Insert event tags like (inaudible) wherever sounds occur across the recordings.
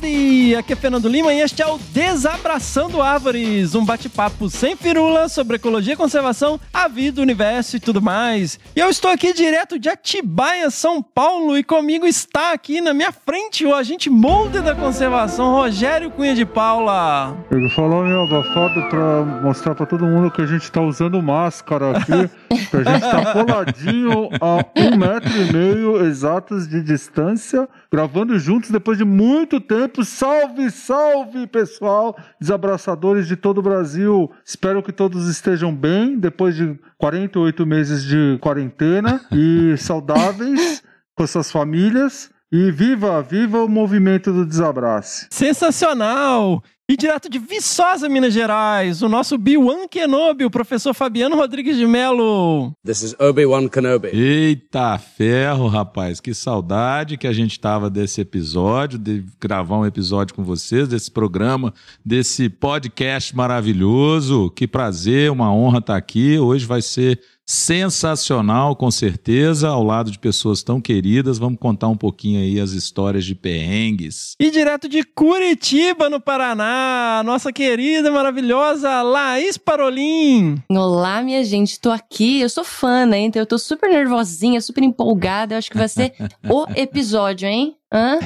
Howdy! Aqui é Fernando Lima e este é o Desabraçando Árvores, um bate-papo sem firula sobre ecologia e conservação, a vida, o universo e tudo mais. E eu estou aqui direto de Atibaia, São Paulo, e comigo está aqui na minha frente o agente molde da conservação, Rogério Cunha de Paula. Ele falou meio abafado pra mostrar pra todo mundo que a gente tá usando máscara aqui, que a gente tá (laughs) coladinho a um metro e meio exatos de distância, gravando juntos depois de muito tempo. Salve, salve, pessoal, desabraçadores de todo o Brasil. Espero que todos estejam bem depois de 48 meses de quarentena e (laughs) saudáveis com suas famílias. E viva, viva o movimento do desabrace. Sensacional! E direto de Viçosa, Minas Gerais, o nosso Biwan Kenobi, o professor Fabiano Rodrigues de Melo. This is Obi-Wan Kenobi. Eita ferro, rapaz. Que saudade que a gente tava desse episódio, de gravar um episódio com vocês, desse programa, desse podcast maravilhoso. Que prazer, uma honra estar aqui. Hoje vai ser sensacional, com certeza, ao lado de pessoas tão queridas. Vamos contar um pouquinho aí as histórias de perrengues. E direto de Curitiba, no Paraná, nossa querida, maravilhosa Laís Parolim. Olá, minha gente, tô aqui. Eu sou fã, né? Então eu tô super nervosinha, super empolgada. Eu acho que vai ser (laughs) o episódio, hein? Hã?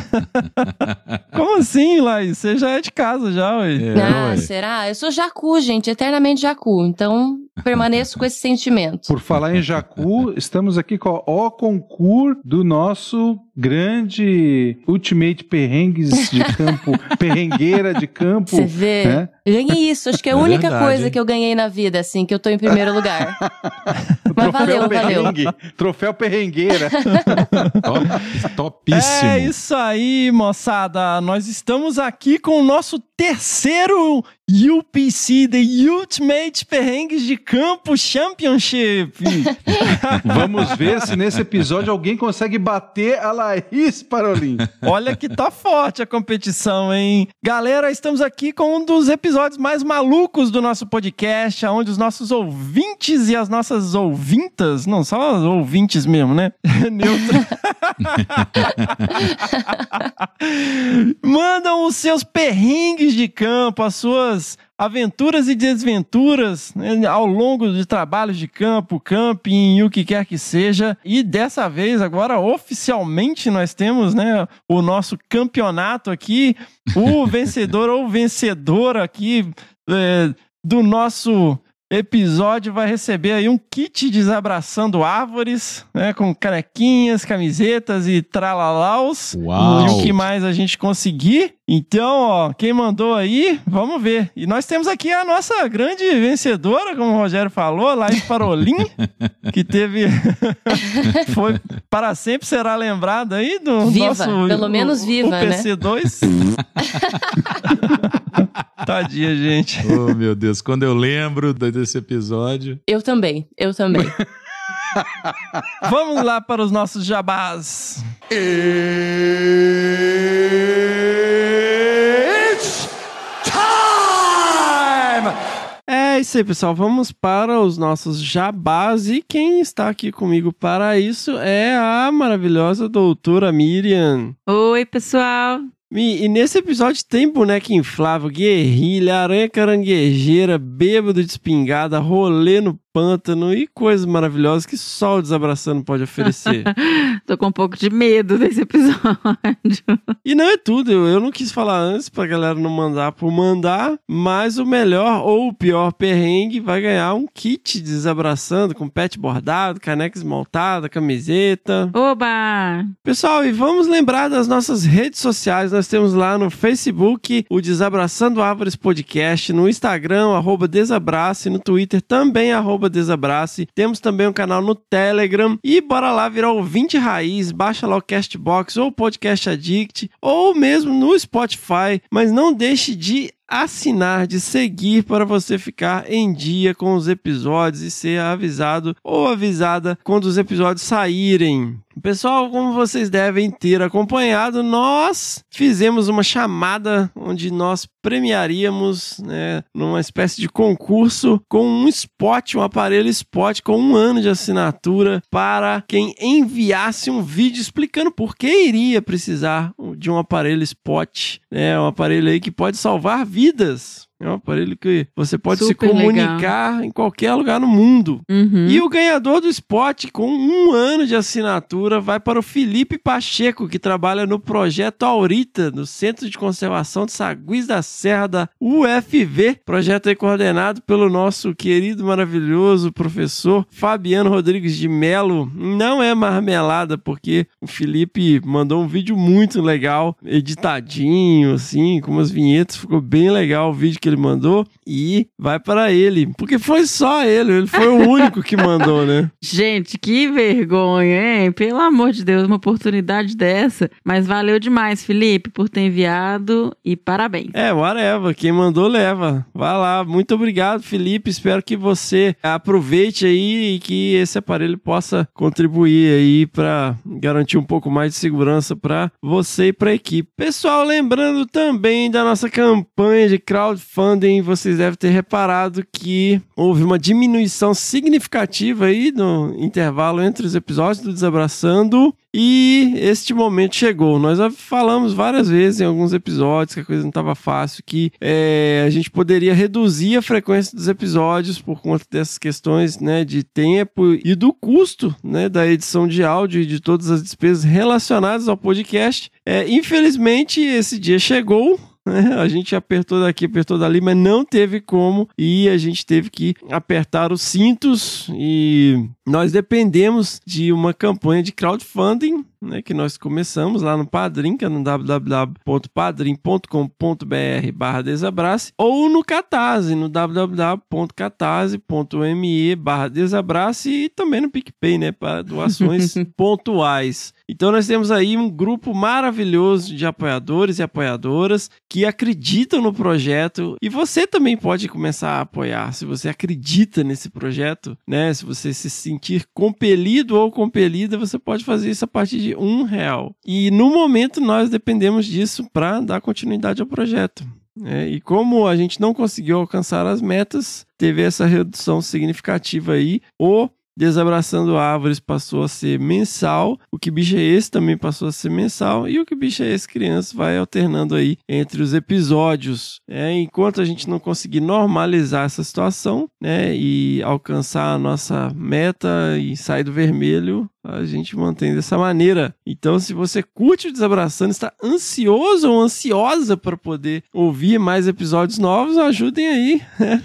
(laughs) Como assim, Laís? Você já é de casa já, ué. É, ah, ué. será? Eu sou Jacu, gente, eternamente Jacu. Então, permaneço com esse sentimento. Por falar em Jacu, estamos aqui com o concurso do nosso grande Ultimate Perrengues de campo, (laughs) perrengueira de campo. Você vê? né? Ganhei isso. Acho que é a É única verdade, coisa hein? que eu ganhei na vida, assim, que eu tô em primeiro lugar. (laughs) Mas Troféu valeu, valeu. perrengue, troféu perrengueira. Top, topíssimo. É isso aí, moçada. Nós estamos aqui com o nosso terceiro UPC, The Ultimate Perrengues de Campo Championship. (laughs) Vamos ver se nesse episódio alguém consegue bater a Laís Parolin. Olha que tá forte a competição, hein? Galera, estamos aqui com um dos episódios mais malucos do nosso podcast, onde os nossos ouvintes e as nossas ouvintas, não só os ouvintes mesmo, né? (laughs) Neutro. (laughs) Mandam os seus perrengues de campo, as suas aventuras e desventuras né, ao longo de trabalhos de campo, camping e o que quer que seja. E dessa vez, agora oficialmente, nós temos né, o nosso campeonato aqui, o (laughs) vencedor ou vencedora aqui é, do nosso episódio vai receber aí um kit desabraçando árvores, né, com canequinhas, camisetas e tralalaus. Uau. E o que mais a gente conseguir. Então, ó, quem mandou aí, vamos ver. E nós temos aqui a nossa grande vencedora, como o Rogério falou, Laís Parolim, (laughs) que teve. (laughs) Foi para sempre será lembrada aí do Viva, nosso. pelo menos o- viva, o né? (laughs) PC2. Tadinha, gente. (laughs) Oh, meu Deus, quando eu lembro de- desse episódio. Eu também, eu também. (laughs) Vamos lá para os nossos jabás. É isso aí, pessoal. Vamos para os nossos jabás. E quem está aqui comigo para isso é a maravilhosa doutora Miriam. Oi, pessoal. E, e nesse episódio tem boneca inflável, guerrilha, aranha caranguejeira, bêbado de espingarda, rolê no pântano e coisas maravilhosas que só o Desabraçando pode oferecer. (laughs) Tô com um pouco de medo desse episódio. e não é tudo, eu, eu não quis falar antes pra galera não mandar por mandar, mas o melhor ou o pior perrengue vai ganhar um kit Desabraçando com pet bordado, caneca esmaltada, camiseta. Oba! Pessoal, e vamos lembrar das nossas redes sociais. Nós temos lá no Facebook o Desabraçando Árvores Podcast, no Instagram, arroba Desabrace, no Twitter também, arroba Desabrace. Temos também um canal no Telegram. E bora lá virar ouvinte raiz, baixa lá o Castbox ou o Podcast Addict, ou mesmo no Spotify. Mas não deixe de assinar, de seguir para você ficar em dia com os episódios e ser avisado ou avisada quando os episódios saírem. Pessoal, como vocês devem ter acompanhado, nós fizemos uma chamada onde nós premiaríamos, né, numa espécie de concurso com um spot, um aparelho spot com um ano de assinatura para quem enviasse um vídeo explicando por que iria precisar de um aparelho spot, né, um aparelho aí que pode salvar vidas vidas. É um aparelho que você pode Super se comunicar em qualquer lugar no mundo. Uhum. E o ganhador do spot, com um ano de assinatura, vai para o Felipe Pacheco, que trabalha no projeto Aurita, no Centro de Conservação de Saguis da Serra da UFV. Projeto aí coordenado pelo nosso querido, maravilhoso professor Fabiano Rodrigues de Melo. Não é marmelada, porque o Felipe mandou um vídeo muito legal, editadinho, assim, com umas vinhetas. Ficou bem legal o vídeo que ele mandou. E vai para ele, porque foi só ele, ele foi o único que mandou, né? (laughs) Gente, que vergonha, hein? Pelo amor de Deus, uma oportunidade dessa. Mas valeu demais, Felipe, por ter enviado e parabéns. É, whatever. Quem mandou, leva. Vai lá. Muito obrigado, Felipe. Espero que você aproveite aí e que esse aparelho possa contribuir aí para garantir um pouco mais de segurança para você e para a equipe. Pessoal, lembrando também da nossa campanha de crowdfunding, vocês devem ter reparado que houve uma diminuição significativa aí no intervalo entre os episódios do Desabraçando e este momento chegou. Nós já falamos várias vezes em alguns episódios que a coisa não estava fácil, que é, a gente poderia reduzir a frequência dos episódios por conta dessas questões né, de tempo e do custo né, da edição de áudio e de todas as despesas relacionadas ao podcast. É, infelizmente, esse dia chegou. Né? A gente apertou daqui, apertou dali, mas não teve como e a gente teve que apertar os cintos e nós dependemos de uma campanha de crowdfunding né, que nós começamos lá no Padrim, que é no www.padrim.com.br barra desabrace, ou no Catarse, no www.catarse.me barra desabrace e também no PicPay, né, para doações (laughs) pontuais. Então nós temos aí um grupo maravilhoso de apoiadores e apoiadoras que acreditam no projeto e você também pode começar a apoiar se você acredita nesse projeto, né? Se você se sentir compelido ou compelida, você pode fazer isso a partir de um real. E no momento nós dependemos disso para dar continuidade ao projeto. É, e como a gente não conseguiu alcançar as metas, teve essa redução significativa aí. O Desabraçando Árvores passou a ser mensal, o Que Bicho é Esse também passou a ser mensal, e o Que Bicho é Esse Criança vai alternando aí entre os episódios. É, enquanto a gente não conseguir normalizar essa situação né, e alcançar a nossa meta e sair do vermelho, a gente mantém dessa maneira. Então, se você curte o Desabraçando, está ansioso ou ansiosa para poder ouvir mais episódios novos, ajudem aí. né?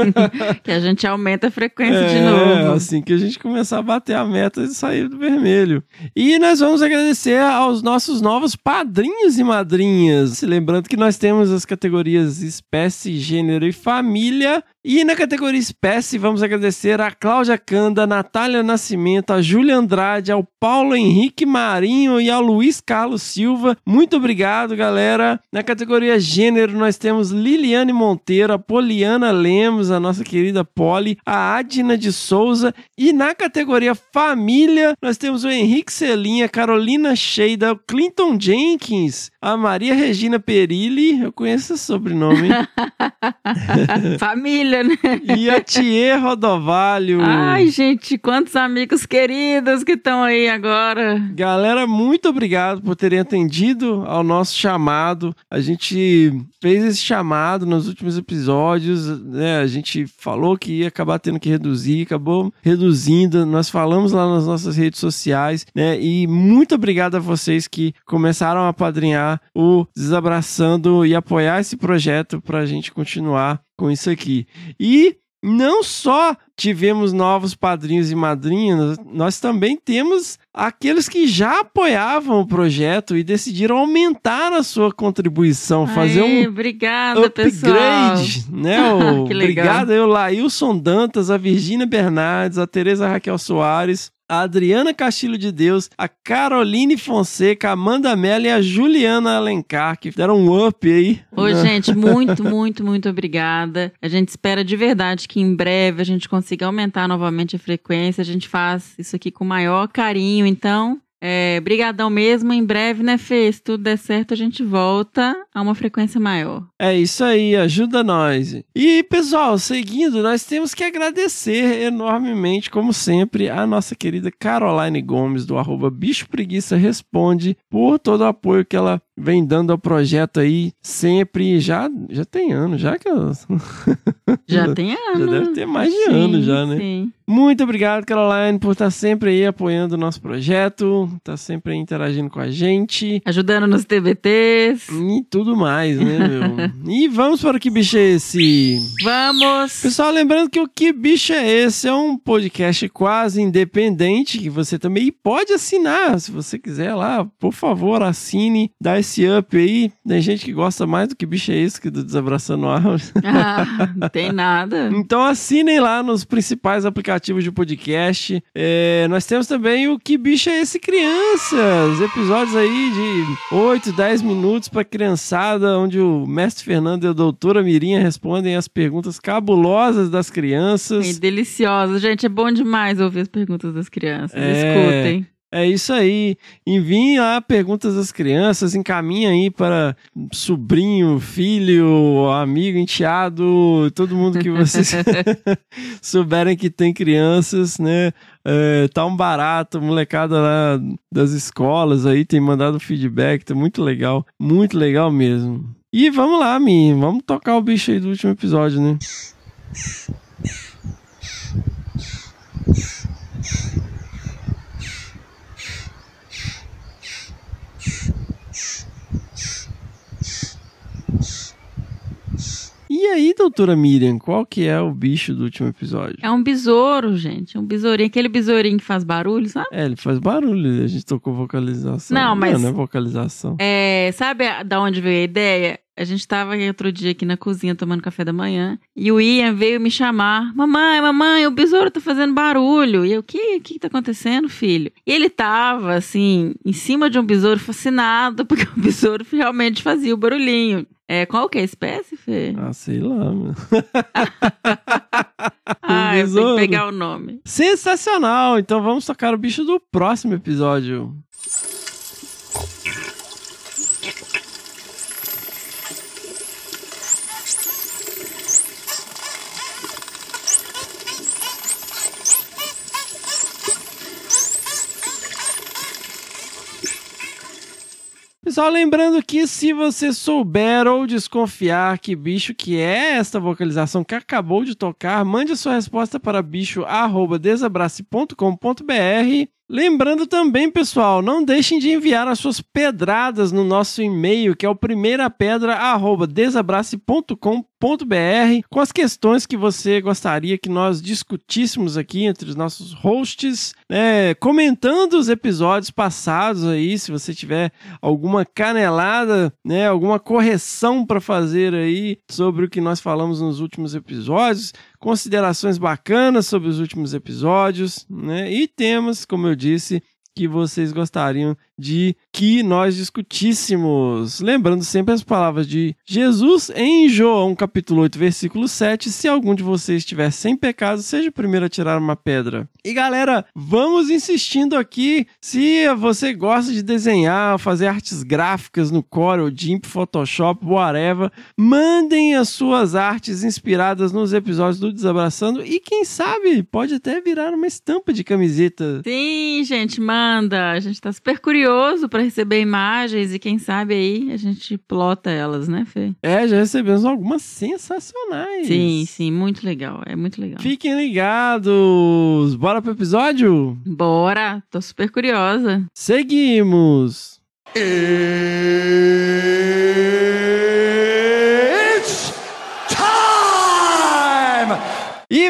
(laughs) que a gente aumenta a frequência de É, novo. assim que a gente começar a bater a meta de sair do vermelho. E nós vamos agradecer aos nossos novos padrinhos e madrinhas. Se lembrando que nós temos as categorias espécie, gênero e família. E na categoria espécie, vamos agradecer a Cláudia Canda, Natália Nascimento, a Júlia Andrade, ao Paulo Henrique Marinho e ao Luiz Carlos Silva. Muito obrigado, galera. Na categoria gênero, nós temos Liliane Monteiro, a Poliana Lemos, a nossa querida Poli, a Adina de Souza. E na categoria família, nós temos o Henrique Celinha, Carolina Sheida, o Clinton Jenkins, a Maria Regina Perilli. Eu conheço esse sobrenome. hein? (laughs) (laughs) Né? e a Thier Rodovalho. Ai, gente, quantos amigos queridos que estão aí agora. Galera, muito obrigado por terem atendido ao nosso chamado. A gente fez esse chamado nos últimos episódios, né? A gente falou que ia acabar tendo que reduzir, acabou reduzindo. Nós falamos lá nas nossas redes sociais, né? E muito obrigado a vocês que começaram a padrinhar o Desabraçando e apoiar esse projeto para a gente continuar com isso aqui. E não só tivemos novos padrinhos e madrinhas, nós também temos aqueles que já apoiavam o projeto e decidiram aumentar a sua contribuição, fazer Ai, um Obrigada, pessoal. upgrade, né? (laughs) O, Que legal. obrigado aí, o Laílson Dantas, a Virgínia Bernardes, a Tereza Raquel Soares, a Adriana Castilho de Deus, a Caroline Fonseca, a Amanda Mello e a Juliana Alencar, que deram um up aí. Ô, gente, (laughs) muito, muito, muito obrigada. A gente espera de verdade que em breve a gente consiga aumentar novamente a frequência. A gente faz isso aqui com o maior carinho. Então, é, brigadão mesmo. Em breve, né, Fê? Se tudo der certo, a gente volta a uma frequência maior. É isso aí, ajuda nós. E, pessoal, seguindo, nós temos que agradecer enormemente, como sempre, a nossa querida Caroline Gomes, do arroba Bicho Preguiça Responde, por todo o apoio que ela vem dando ao projeto aí, sempre. Já, já tem anos, já que ela... (laughs) Já tem anos. Já deve ter mais de Sim, anos já, né? Sim. Muito obrigado, Caroline, por estar sempre aí apoiando o nosso projeto, tá sempre aí interagindo com a gente. Ajudando nos TBTs. E tudo mais, né, meu? (laughs) e vamos para o Que Bicho é Esse? Vamos! Pessoal, lembrando que o Que Bicho é Esse é um podcast quase independente que você também pode assinar, se você quiser lá, por favor, assine, dá esse up aí. Tem gente que gosta mais do Que Bicho é Esse que do Desabraçando Árvores. (laughs) Ah, não tem nada. Então assinem lá nos principais aplicativos de podcast. É, nós temos também o Que Bicho é Esse Crianças? Episódios aí de 8, 10 minutos para criançada, onde o mestre Fernando e a doutora Mirinha respondem as perguntas cabulosas das E crianças. deliciosa. Gente, é bom demais ouvir as perguntas das crianças. É. Escutem. É isso aí. Enviem lá perguntas das crianças, encaminha aí para sobrinho, filho, amigo, enteado, todo mundo que vocês (laughs) souberem que tem crianças, né? É, tá um barato, molecada lá das escolas aí tem mandado feedback, tá muito legal, muito legal mesmo. E vamos lá, Mi, vamos tocar o bicho aí do último episódio, né? (laughs) E aí, doutora Miriam, qual que é o bicho do último episódio? É um besouro, gente. É um besourinho. Aquele besourinho que faz barulho, sabe? É, ele faz barulho, a gente tocou vocalização. Não, mas- Não, não é vocalização. É, sabe da onde veio a ideia? A gente tava outro dia aqui na cozinha tomando café da manhã e o Ian veio me chamar: Mamãe, mamãe, o besouro tá fazendo barulho. E eu: O que, que tá acontecendo, filho? E ele tava, assim, em cima de um besouro, fascinado, (laughs) porque o besouro realmente fazia o barulhinho. É, qual que é a espécie, Fê? Ah, sei lá, meu. (laughs) Ah, eu tenho que pegar o nome. Sensacional! Então vamos tocar o bicho do próximo episódio. Pessoal, lembrando que se você souber ou desconfiar que bicho que é esta vocalização que acabou de tocar, mande a sua resposta para bicho@desabrace.com.br. Lembrando também, pessoal, não deixem de enviar as suas pedradas no nosso e-mail, que é o primeirapedra@desabrace.com.br, com as questões que você gostaria que nós discutíssemos aqui entre os nossos hosts, né, comentando os episódios passados aí, se você tiver alguma canelada, né, alguma correção para fazer aí sobre o que nós falamos nos últimos episódios, considerações bacanas sobre os últimos episódios, né, e temas, como eu disse, que vocês gostariam de que nós discutíssemos. Lembrando sempre as palavras de Jesus em João, capítulo 8, versículo 7. Se algum de vocês estiver sem pecado, seja o primeiro a tirar uma pedra. E galera, vamos insistindo aqui. Se você gosta de desenhar, fazer artes gráficas no Corel, GIMP, Photoshop, whatever, mandem as suas artes inspiradas nos episódios do Desabraçando e quem sabe pode até virar uma estampa de camiseta. Sim, gente, manda. A gente tá super curioso pra receber imagens e quem sabe aí a gente plota elas, né, Fê? É, já recebemos algumas sensacionais. Sim, sim, muito legal. É muito legal. Fiquem ligados. Bora pro episódio? Bora, tô super curiosa. Seguimos. E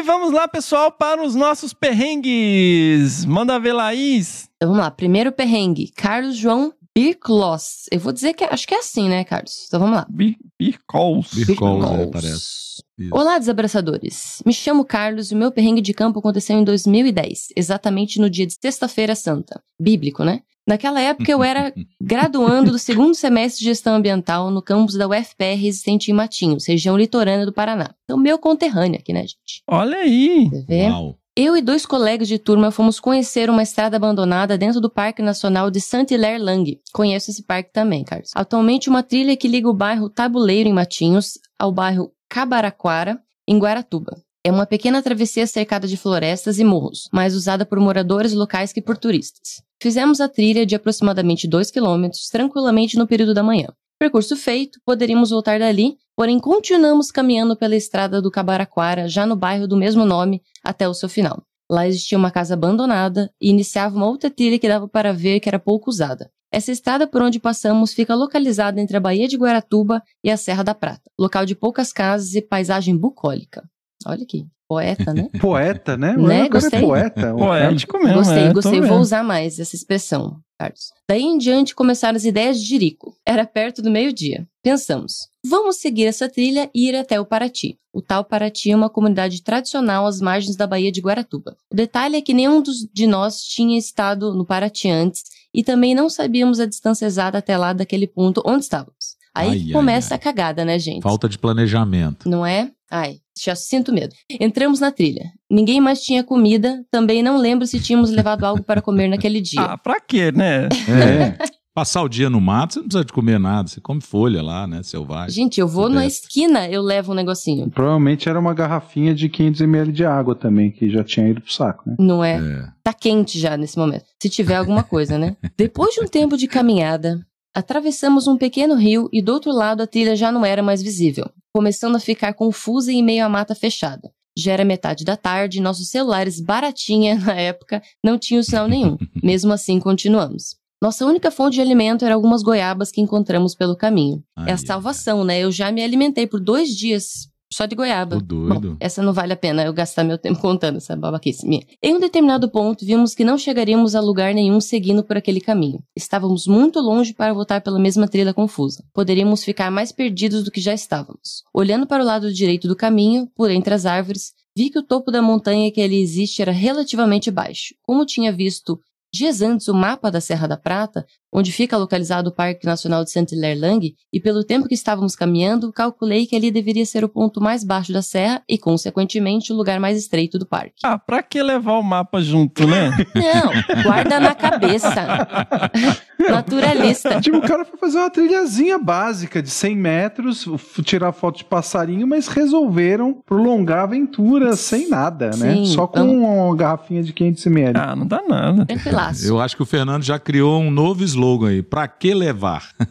vamos lá, pessoal, para os nossos perrengues. Manda ver, Laís. Então vamos lá. Primeiro perrengue. Carlos João Birkloss. Eu vou dizer que acho que é assim, né, Carlos? Então vamos lá. Bir-. Birkholz, é, parece. Isso. Olá, desabraçadores. Me chamo Carlos e o meu perrengue de campo aconteceu em 2010, exatamente no dia de Sexta-feira Santa. Bíblico, né? Naquela época eu era graduando do segundo semestre de gestão ambiental no campus da UFPR existente em Matinhos, região litorânea do Paraná. Então, meu conterrâneo aqui, né, gente? Olha aí. Você vê? Uau. Eu e dois colegas de turma fomos conhecer uma estrada abandonada dentro do Parque Nacional de Saint-Hilaire-Lang. Conheço esse parque também, Carlos. Atualmente uma trilha que liga o bairro Tabuleiro, em Matinhos, ao bairro Cabaraquara, em Guaratuba. É uma pequena travessia cercada de florestas e morros, mais usada por moradores locais que por turistas. Fizemos a trilha de aproximadamente 2 quilômetros tranquilamente no período da manhã. Percurso feito, poderíamos voltar dali, porém continuamos caminhando pela estrada do Cabaraquara, já no bairro do mesmo nome, até o seu final. Lá existia uma casa abandonada e iniciava uma outra trilha que dava para ver que era pouco usada. Essa estrada por onde passamos fica localizada entre a Baía de Guaratuba e a Serra da Prata, local de poucas casas e paisagem bucólica. Olha aqui, poeta, né? (laughs) Poeta, né? Né? O cara Gostei. é poeta. Poético mesmo. gostei, é, gostei. Vou usar mais essa expressão, Carlos. Daí em diante começaram as ideias de Jerico. Era perto do meio-dia. Pensamos, vamos seguir essa trilha e ir até o Paraty. O tal Paraty é uma comunidade tradicional às margens da Baía de Guaratuba. O detalhe é que nenhum dos, de nós tinha estado no Paraty antes e também não sabíamos a distância exata até lá daquele ponto onde estávamos. Aí Ai, que ai, começa ai. a cagada, né, gente? Falta de planejamento. Não é? Ai, já sinto medo. Entramos na trilha. Ninguém mais tinha comida. Também não lembro se tínhamos levado algo para comer naquele (laughs) dia. Ah, pra quê, né? É. (laughs) Passar o dia no mato, você não precisa de comer nada. Você come folha lá, né? Selvagem. Gente, eu vou na esquina, eu levo um negocinho. Provavelmente era uma garrafinha de 500ml de água também, que já tinha ido pro saco, né? Não é? É. Tá quente já nesse momento. Se tiver alguma coisa, né? (laughs) Depois de um tempo de caminhada, atravessamos um pequeno rio e do outro lado a trilha já não era mais visível, começando a ficar confusa em meio à mata fechada. Já era metade da tarde e nossos celulares baratinha (laughs) na época não tinham sinal nenhum. (laughs) Mesmo assim, continuamos. Nossa única fonte de alimento era algumas goiabas que encontramos pelo caminho. Ai, é a salvação, né? Eu já me alimentei por dois dias só de goiaba. Doido. Bom, essa não vale a pena eu gastar meu tempo contando essa babaquice minha. Em um determinado ponto, vimos que não chegaríamos a lugar nenhum seguindo por aquele caminho. Estávamos muito longe para voltar pela mesma trilha confusa. Poderíamos ficar mais perdidos do que já estávamos. Olhando para o lado direito do caminho, por entre as árvores, vi que o topo da montanha que ali existe era relativamente baixo. Como tinha visto dias antes o mapa da Serra da Prata, onde fica localizado o Parque Nacional de Saint-Hilaire-Lang, e pelo tempo que estávamos caminhando, calculei que ali deveria ser o ponto mais baixo da serra e, consequentemente, o lugar mais estreito do parque. Ah, pra que levar o mapa junto, né? (laughs) Não, guarda na cabeça. (laughs) Naturalista. Tipo, o cara foi fazer uma trilhazinha básica de 100 metros, tirar foto de passarinho, mas resolveram prolongar a aventura sem nada, né? Sim, Só com então- uma garrafinha de 500ml. Ah, não dá nada. Tranquilaço. Eu acho que o Fernando já criou um novo slogan aí. Pra que levar? (laughs)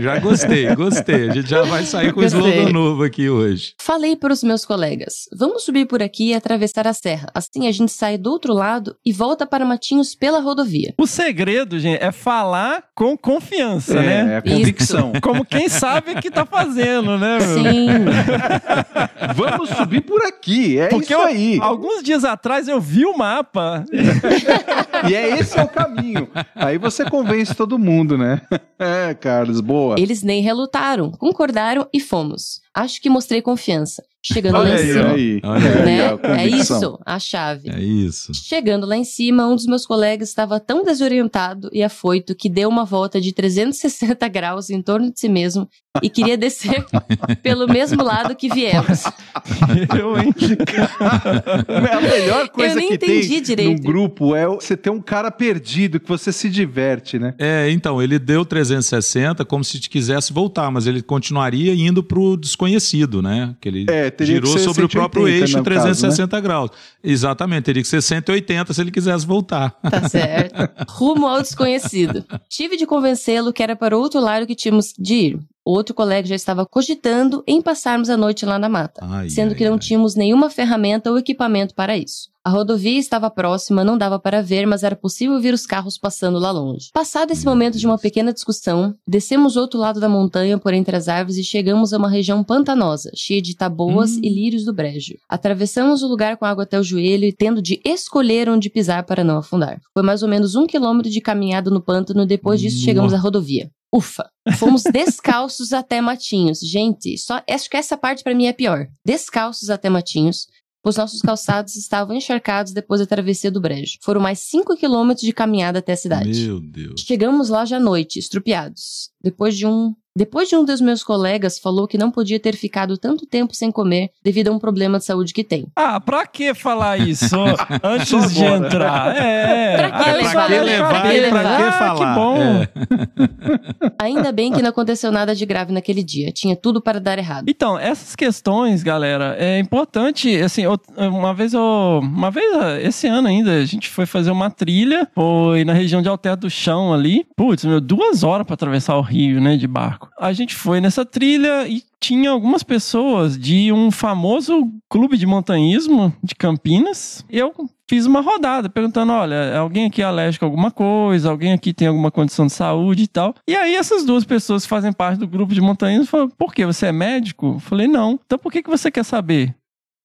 já gostei, gostei. A gente já vai sair com um slogan novo aqui hoje. Falei para os meus colegas: vamos subir por aqui e atravessar a serra. Assim a gente sai do outro lado e volta para Matinhos pela rodovia. O segredo, gente, é falar com confiança, É, né? é convicção. Como quem sabe o que tá fazendo, né, meu? Sim. (laughs) Vamos subir por aqui, é Porque isso eu- aí. alguns dias atrás eu vi o mapa. (laughs) E é esse é o caminho. Aí você convence todo mundo, né? (laughs) É, Carlos, boa. Eles nem relutaram, concordaram e fomos. Acho que mostrei confiança. Chegando Olha lá em aí, cima. olha aí. Olha aí. Né? É isso, a chave. É isso. Chegando lá em cima, um dos meus colegas estava tão desorientado e afoito que deu uma volta de 360 (laughs) graus em torno de si mesmo e queria descer (laughs) pelo mesmo lado que viemos. (laughs) Eu, hein? A melhor coisa que entendi tem direito. num grupo é você ter um cara perdido que você se diverte, né? É, então, ele deu 360 como se te quisesse voltar, mas ele continuaria indo pro desconhecido, né? Que ele É, teria girou que ser sobre o próprio 180 eixo no caso, né? 360 graus. Exatamente, teria que ser 180 se ele quisesse voltar. Tá (laughs) certo. Rumo ao desconhecido. Tive de convencê-lo que era para o outro lado que tínhamos de ir. Outro colega já estava cogitando em passarmos a noite lá na mata, Ai, sendo ai, que não ai. tínhamos nenhuma ferramenta ou equipamento para isso. A rodovia estava próxima, não dava para ver, mas era possível ver os carros passando lá longe. Passado esse momento de uma pequena discussão, descemos outro lado da montanha por entre as árvores e chegamos a uma região pantanosa, cheia de taboas Hum. e lírios do brejo. Atravessamos o lugar com água até o joelho e tendo de escolher onde pisar para não afundar. Foi mais ou menos um quilômetro de caminhada no pântano, depois disso chegamos à rodovia. Ufa! Fomos (laughs) descalços até Matinhos. Gente, só acho que essa parte pra mim é pior. Descalços até Matinhos. Os nossos calçados estavam encharcados depois da travessia do brejo. Foram mais 5 quilômetros de caminhada até a cidade. Meu Deus. Chegamos lá já à noite, estrupiados. Depois de um. Depois de um dos meus colegas falou que não podia ter ficado tanto tempo sem comer devido a um problema de saúde que tem. Ah, pra que falar isso (laughs) antes de entrar? É. Pra que Aí levar? Pra que? Ah, falar? Que bom. É. (laughs) Ainda bem que não aconteceu nada de grave naquele dia. Tinha tudo para dar errado. Então, essas questões, galera, é importante, assim, eu- uma vez eu, uma vez ah, esse ano ainda, a gente foi fazer uma trilha, foi na região de Alter do Chão ali, putz, meu, duas horas pra atravessar o rio, né, de barco. A gente foi nessa trilha e tinha algumas pessoas de um famoso clube de montanhismo de Campinas, eu fiz uma rodada perguntando, olha, alguém aqui é alérgico a alguma coisa, alguém aqui tem alguma condição de saúde e tal. E aí essas duas pessoas que fazem parte do grupo de montanhismo falaram, por quê? Você é médico? Eu falei, não. Então por que, que você quer saber?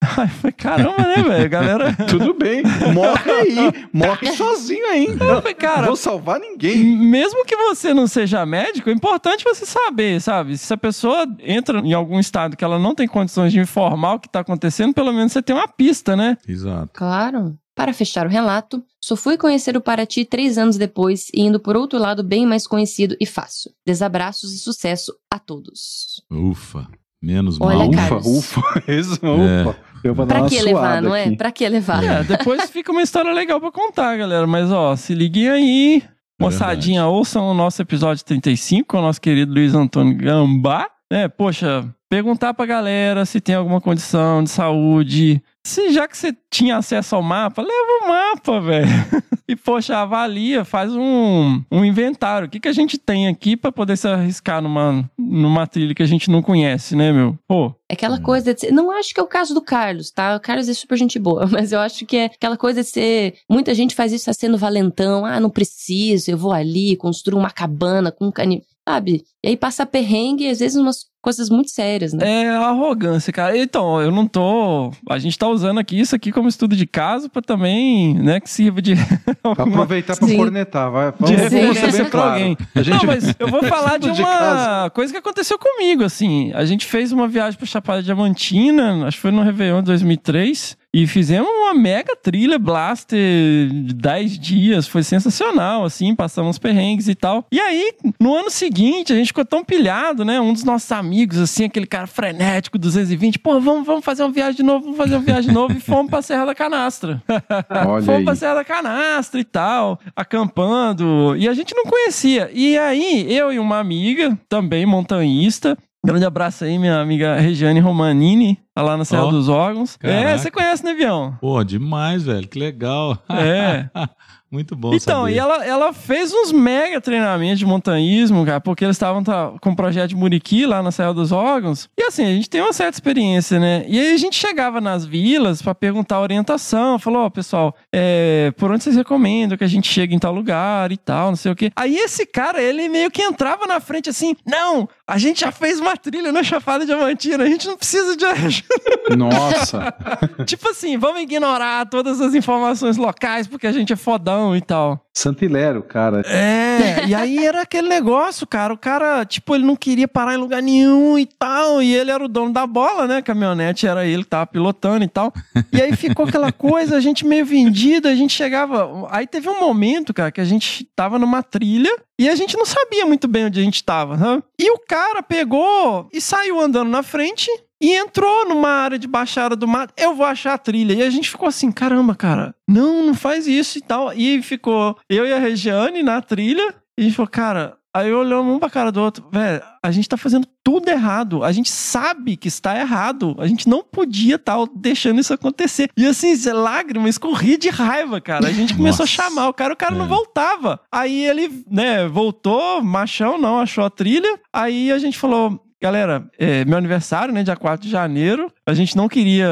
(laughs) Aí eu falei, caramba, né, velho? Galera... (laughs) Tudo bem, morre aí, morre sozinho ainda. Eu falei, cara, Não vou salvar ninguém. mesmo que você não seja médico, é importante você saber, sabe? Se a pessoa entra em algum estado que ela não tem condições de informar o que tá acontecendo, pelo menos você tem uma pista, né? Exato. Claro. Para fechar o relato, só fui conhecer o Paraty três anos depois e indo por outro lado bem mais conhecido e fácil. Desabraços e sucesso a todos. Ufa. Menos Olha, mal. Ufa, ufa, (laughs) isso, É. ufa. Eu vou dar Pra uma que levar, não é? aqui. Pra que levar? É, depois fica uma história legal pra contar, galera. Mas, ó, se liguem aí. Moçadinha, ouçam o nosso episódio 35 com o nosso querido Luiz Antônio Gambá. É, poxa, perguntar pra galera se tem alguma condição de saúde. Se já que você tinha acesso ao mapa, leva o mapa, velho. (laughs) E, poxa, avalia, faz um, um inventário. O que, que a gente tem aqui pra poder se arriscar numa, numa trilha que a gente não conhece, né, meu? Pô, É aquela coisa de ser. Não acho que é o caso do Carlos, tá? O Carlos é super gente boa, (laughs) mas eu acho que é aquela coisa de ser. Muita gente faz isso tá sendo valentão. Ah, não preciso, eu vou ali, construo uma cabana com um cani. Sabe? E aí passa perrengue às vezes umas coisas muito sérias, né? É arrogância, cara. Então, eu não tô. A gente tá usando aqui isso aqui como estudo de caso pra também, né, que sirva de. (laughs) Pra aproveitar pra Sim. cornetar, vai. de Vamos, ser referência bem pra claro. alguém. A gente Não, mas eu vou (laughs) falar de de uma caso. coisa que aconteceu comigo, assim. A gente fez uma viagem pra Chapada Diamantina, acho que foi no Réveillon de 2003. E fizemos uma mega trilha blaster de 10 dias. Foi sensacional, assim. Passamos uns perrengues e tal. E aí, no ano seguinte, a gente ficou tão pilhado, né? Um dos nossos amigos, assim, aquele cara frenético, 220. Pô, vamos, vamos fazer uma viagem de novo, vamos fazer uma viagem de novo. E fomos pra Serra da Canastra. (laughs) Olha Fomos aí. pra Serra da Canastra e tal, acampando. E a gente não conhecia. E aí, eu e uma amiga, também montanhista. Grande abraço aí, minha amiga Regiane Romanini, tá lá na Serra Ó, dos Órgãos. É, caraca. você conhece, né, Avião? Pô, demais, velho. Que legal. É. (laughs) Muito bom Então, saber. e ela, ela fez uns mega treinamentos de montanhismo, cara, porque eles estavam tá, com o projeto de Muriqui lá na Serra dos Órgãos. E assim, a gente tem uma certa experiência, né? E aí a gente chegava nas vilas pra perguntar orientação, falou, ó, pessoal, é, por onde vocês recomendam que a gente chegue em tal lugar e tal, não sei o quê. Aí esse cara, ele meio que entrava na frente assim, não, a gente já fez uma trilha na Chapada Diamantina, a gente não precisa de ajuda. Nossa. (laughs) tipo assim, vamos ignorar todas as informações locais porque a gente é fodão e tal. Santilero, cara. É, e aí era aquele negócio, cara. O cara, tipo, ele não queria parar em lugar nenhum e tal. E ele era o dono da bola, né? A caminhonete era ele que tava pilotando e tal. E aí ficou aquela coisa, a gente meio vendido, a gente chegava. Aí teve um momento, cara, que a gente tava numa trilha e a gente não sabia muito bem onde a gente tava, né? E o cara pegou e saiu andando na frente. E entrou numa área de baixada do mato, eu vou achar a trilha. E a gente ficou assim, caramba, cara, não, não faz isso e tal. E ficou eu e a Regiane na trilha. E a gente falou, cara, Aí olhamos um pra cara do outro, velho, a gente tá fazendo tudo errado. A gente sabe que está errado. A gente não podia estar deixando isso acontecer. E assim, Zé, lágrima, escorria de raiva, cara. A gente (laughs) começou a chamar, o cara, o cara não É. voltava. Aí ele, né, voltou, machão, não, achou a trilha. Aí a gente falou. Galera, é meu aniversário, né? Dia 4 de janeiro. A gente não queria.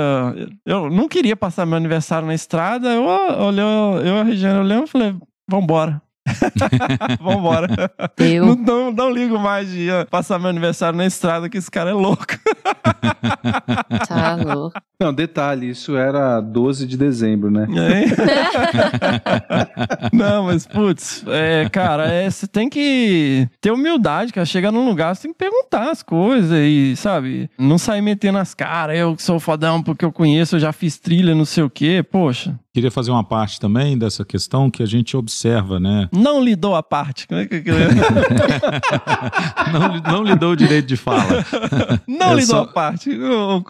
Eu não queria passar meu aniversário na estrada. Eu olhei, eu e a Regiane olhamos e falei: vambora. (laughs) vambora. Eu. Não, não, não ligo mais de passar meu aniversário na estrada, que esse cara é louco. (laughs) Tá louco. Não, detalhe, isso era 12 de dezembro, né? Hein? (laughs) não, mas, putz, é, cara, é, você tem que ter humildade, cara. Chegar num lugar, você tem que perguntar as coisas e, sabe, não sair metendo as caras. Eu que sou fodão porque eu conheço, eu já fiz trilha, não sei o quê. Poxa, Queria fazer uma parte também dessa questão que a gente observa, né? não lidou a parte. Como é que- (laughs) Não, não lhe dou o direito de fala. Não É lidou só- a parte. Um,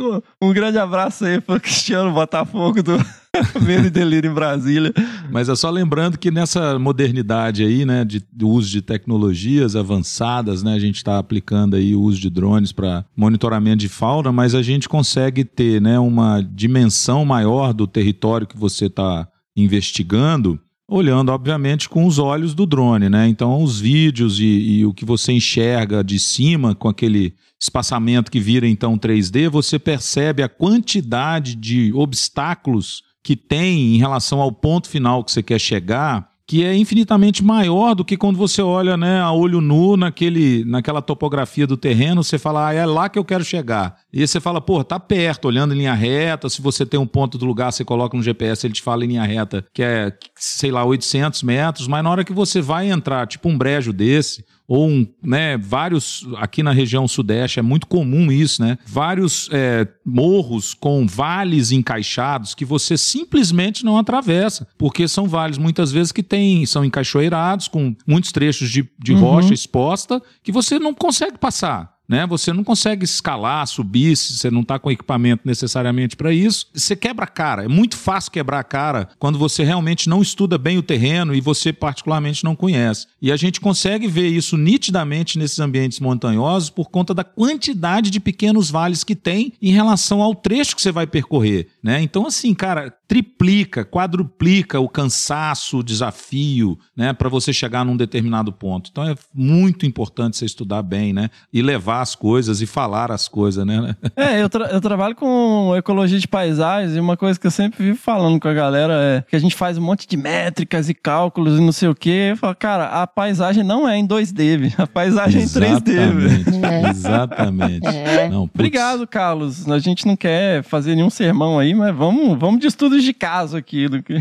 um grande abraço aí pro Cristiano Botafogo do (laughs) Medo e Delírio em Brasília. Mas é só lembrando que nessa modernidade aí, né, de, uso de tecnologias avançadas, né, a gente está aplicando aí o uso de drones para monitoramento de fauna, mas a gente consegue ter, né, uma dimensão maior do território que você está investigando, olhando, obviamente, com os olhos do drone, né? Então, os vídeos e, e o que você enxerga de cima com aquele espaçamento que vira então 3D, você percebe a quantidade de obstáculos que tem em relação ao ponto final que você quer chegar, que é infinitamente maior do que quando você olha, né, a olho nu naquele, naquela topografia do terreno, você fala, ah, é lá que eu quero chegar. E aí você fala, pô, tá perto, olhando em linha reta, se você tem um ponto do lugar, você coloca no GPS, ele te fala em linha reta, que é, sei lá, 800 metros, mas na hora que você vai entrar, tipo um brejo desse, ou um, né, vários, aqui na região sudeste é muito comum isso, né? Vários é, morros com vales encaixados que você simplesmente não atravessa, porque são vales muitas vezes que tem, são encaixoeirados com muitos trechos de, de Uhum. rocha exposta que você não consegue passar. Né? Você não consegue escalar, subir, se você não está com equipamento necessariamente para isso. Você quebra a cara. É muito fácil quebrar a cara quando você realmente não estuda bem o terreno e você particularmente não conhece. E a gente consegue ver isso nitidamente nesses ambientes montanhosos por conta da quantidade de pequenos vales que tem em relação ao trecho que você vai percorrer. Né? Então, assim, cara, triplica, quadruplica o cansaço, o desafio, né, para você chegar num determinado ponto. Então é muito importante você estudar bem, né, e levar as coisas e falar as coisas, né? É, eu, tra- eu trabalho com ecologia de paisagens e uma coisa que eu sempre vivo falando com a galera é que a gente faz um monte de métricas e cálculos e não sei o quê. Eu falo, cara, a paisagem não é em 2D, velho. a paisagem é em 3D. velho. É. Exatamente. É. Não, Obrigado, Carlos. A gente não quer fazer nenhum sermão aí, mas vamos, vamos de estudos de caso aqui. do que-.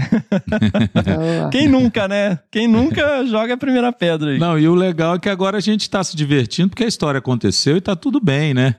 Quem nunca, né? Quem nunca joga a primeira pedra aí. Não, e o legal é que agora a gente está se divertindo porque a história aconteceu e tá tudo bem, né?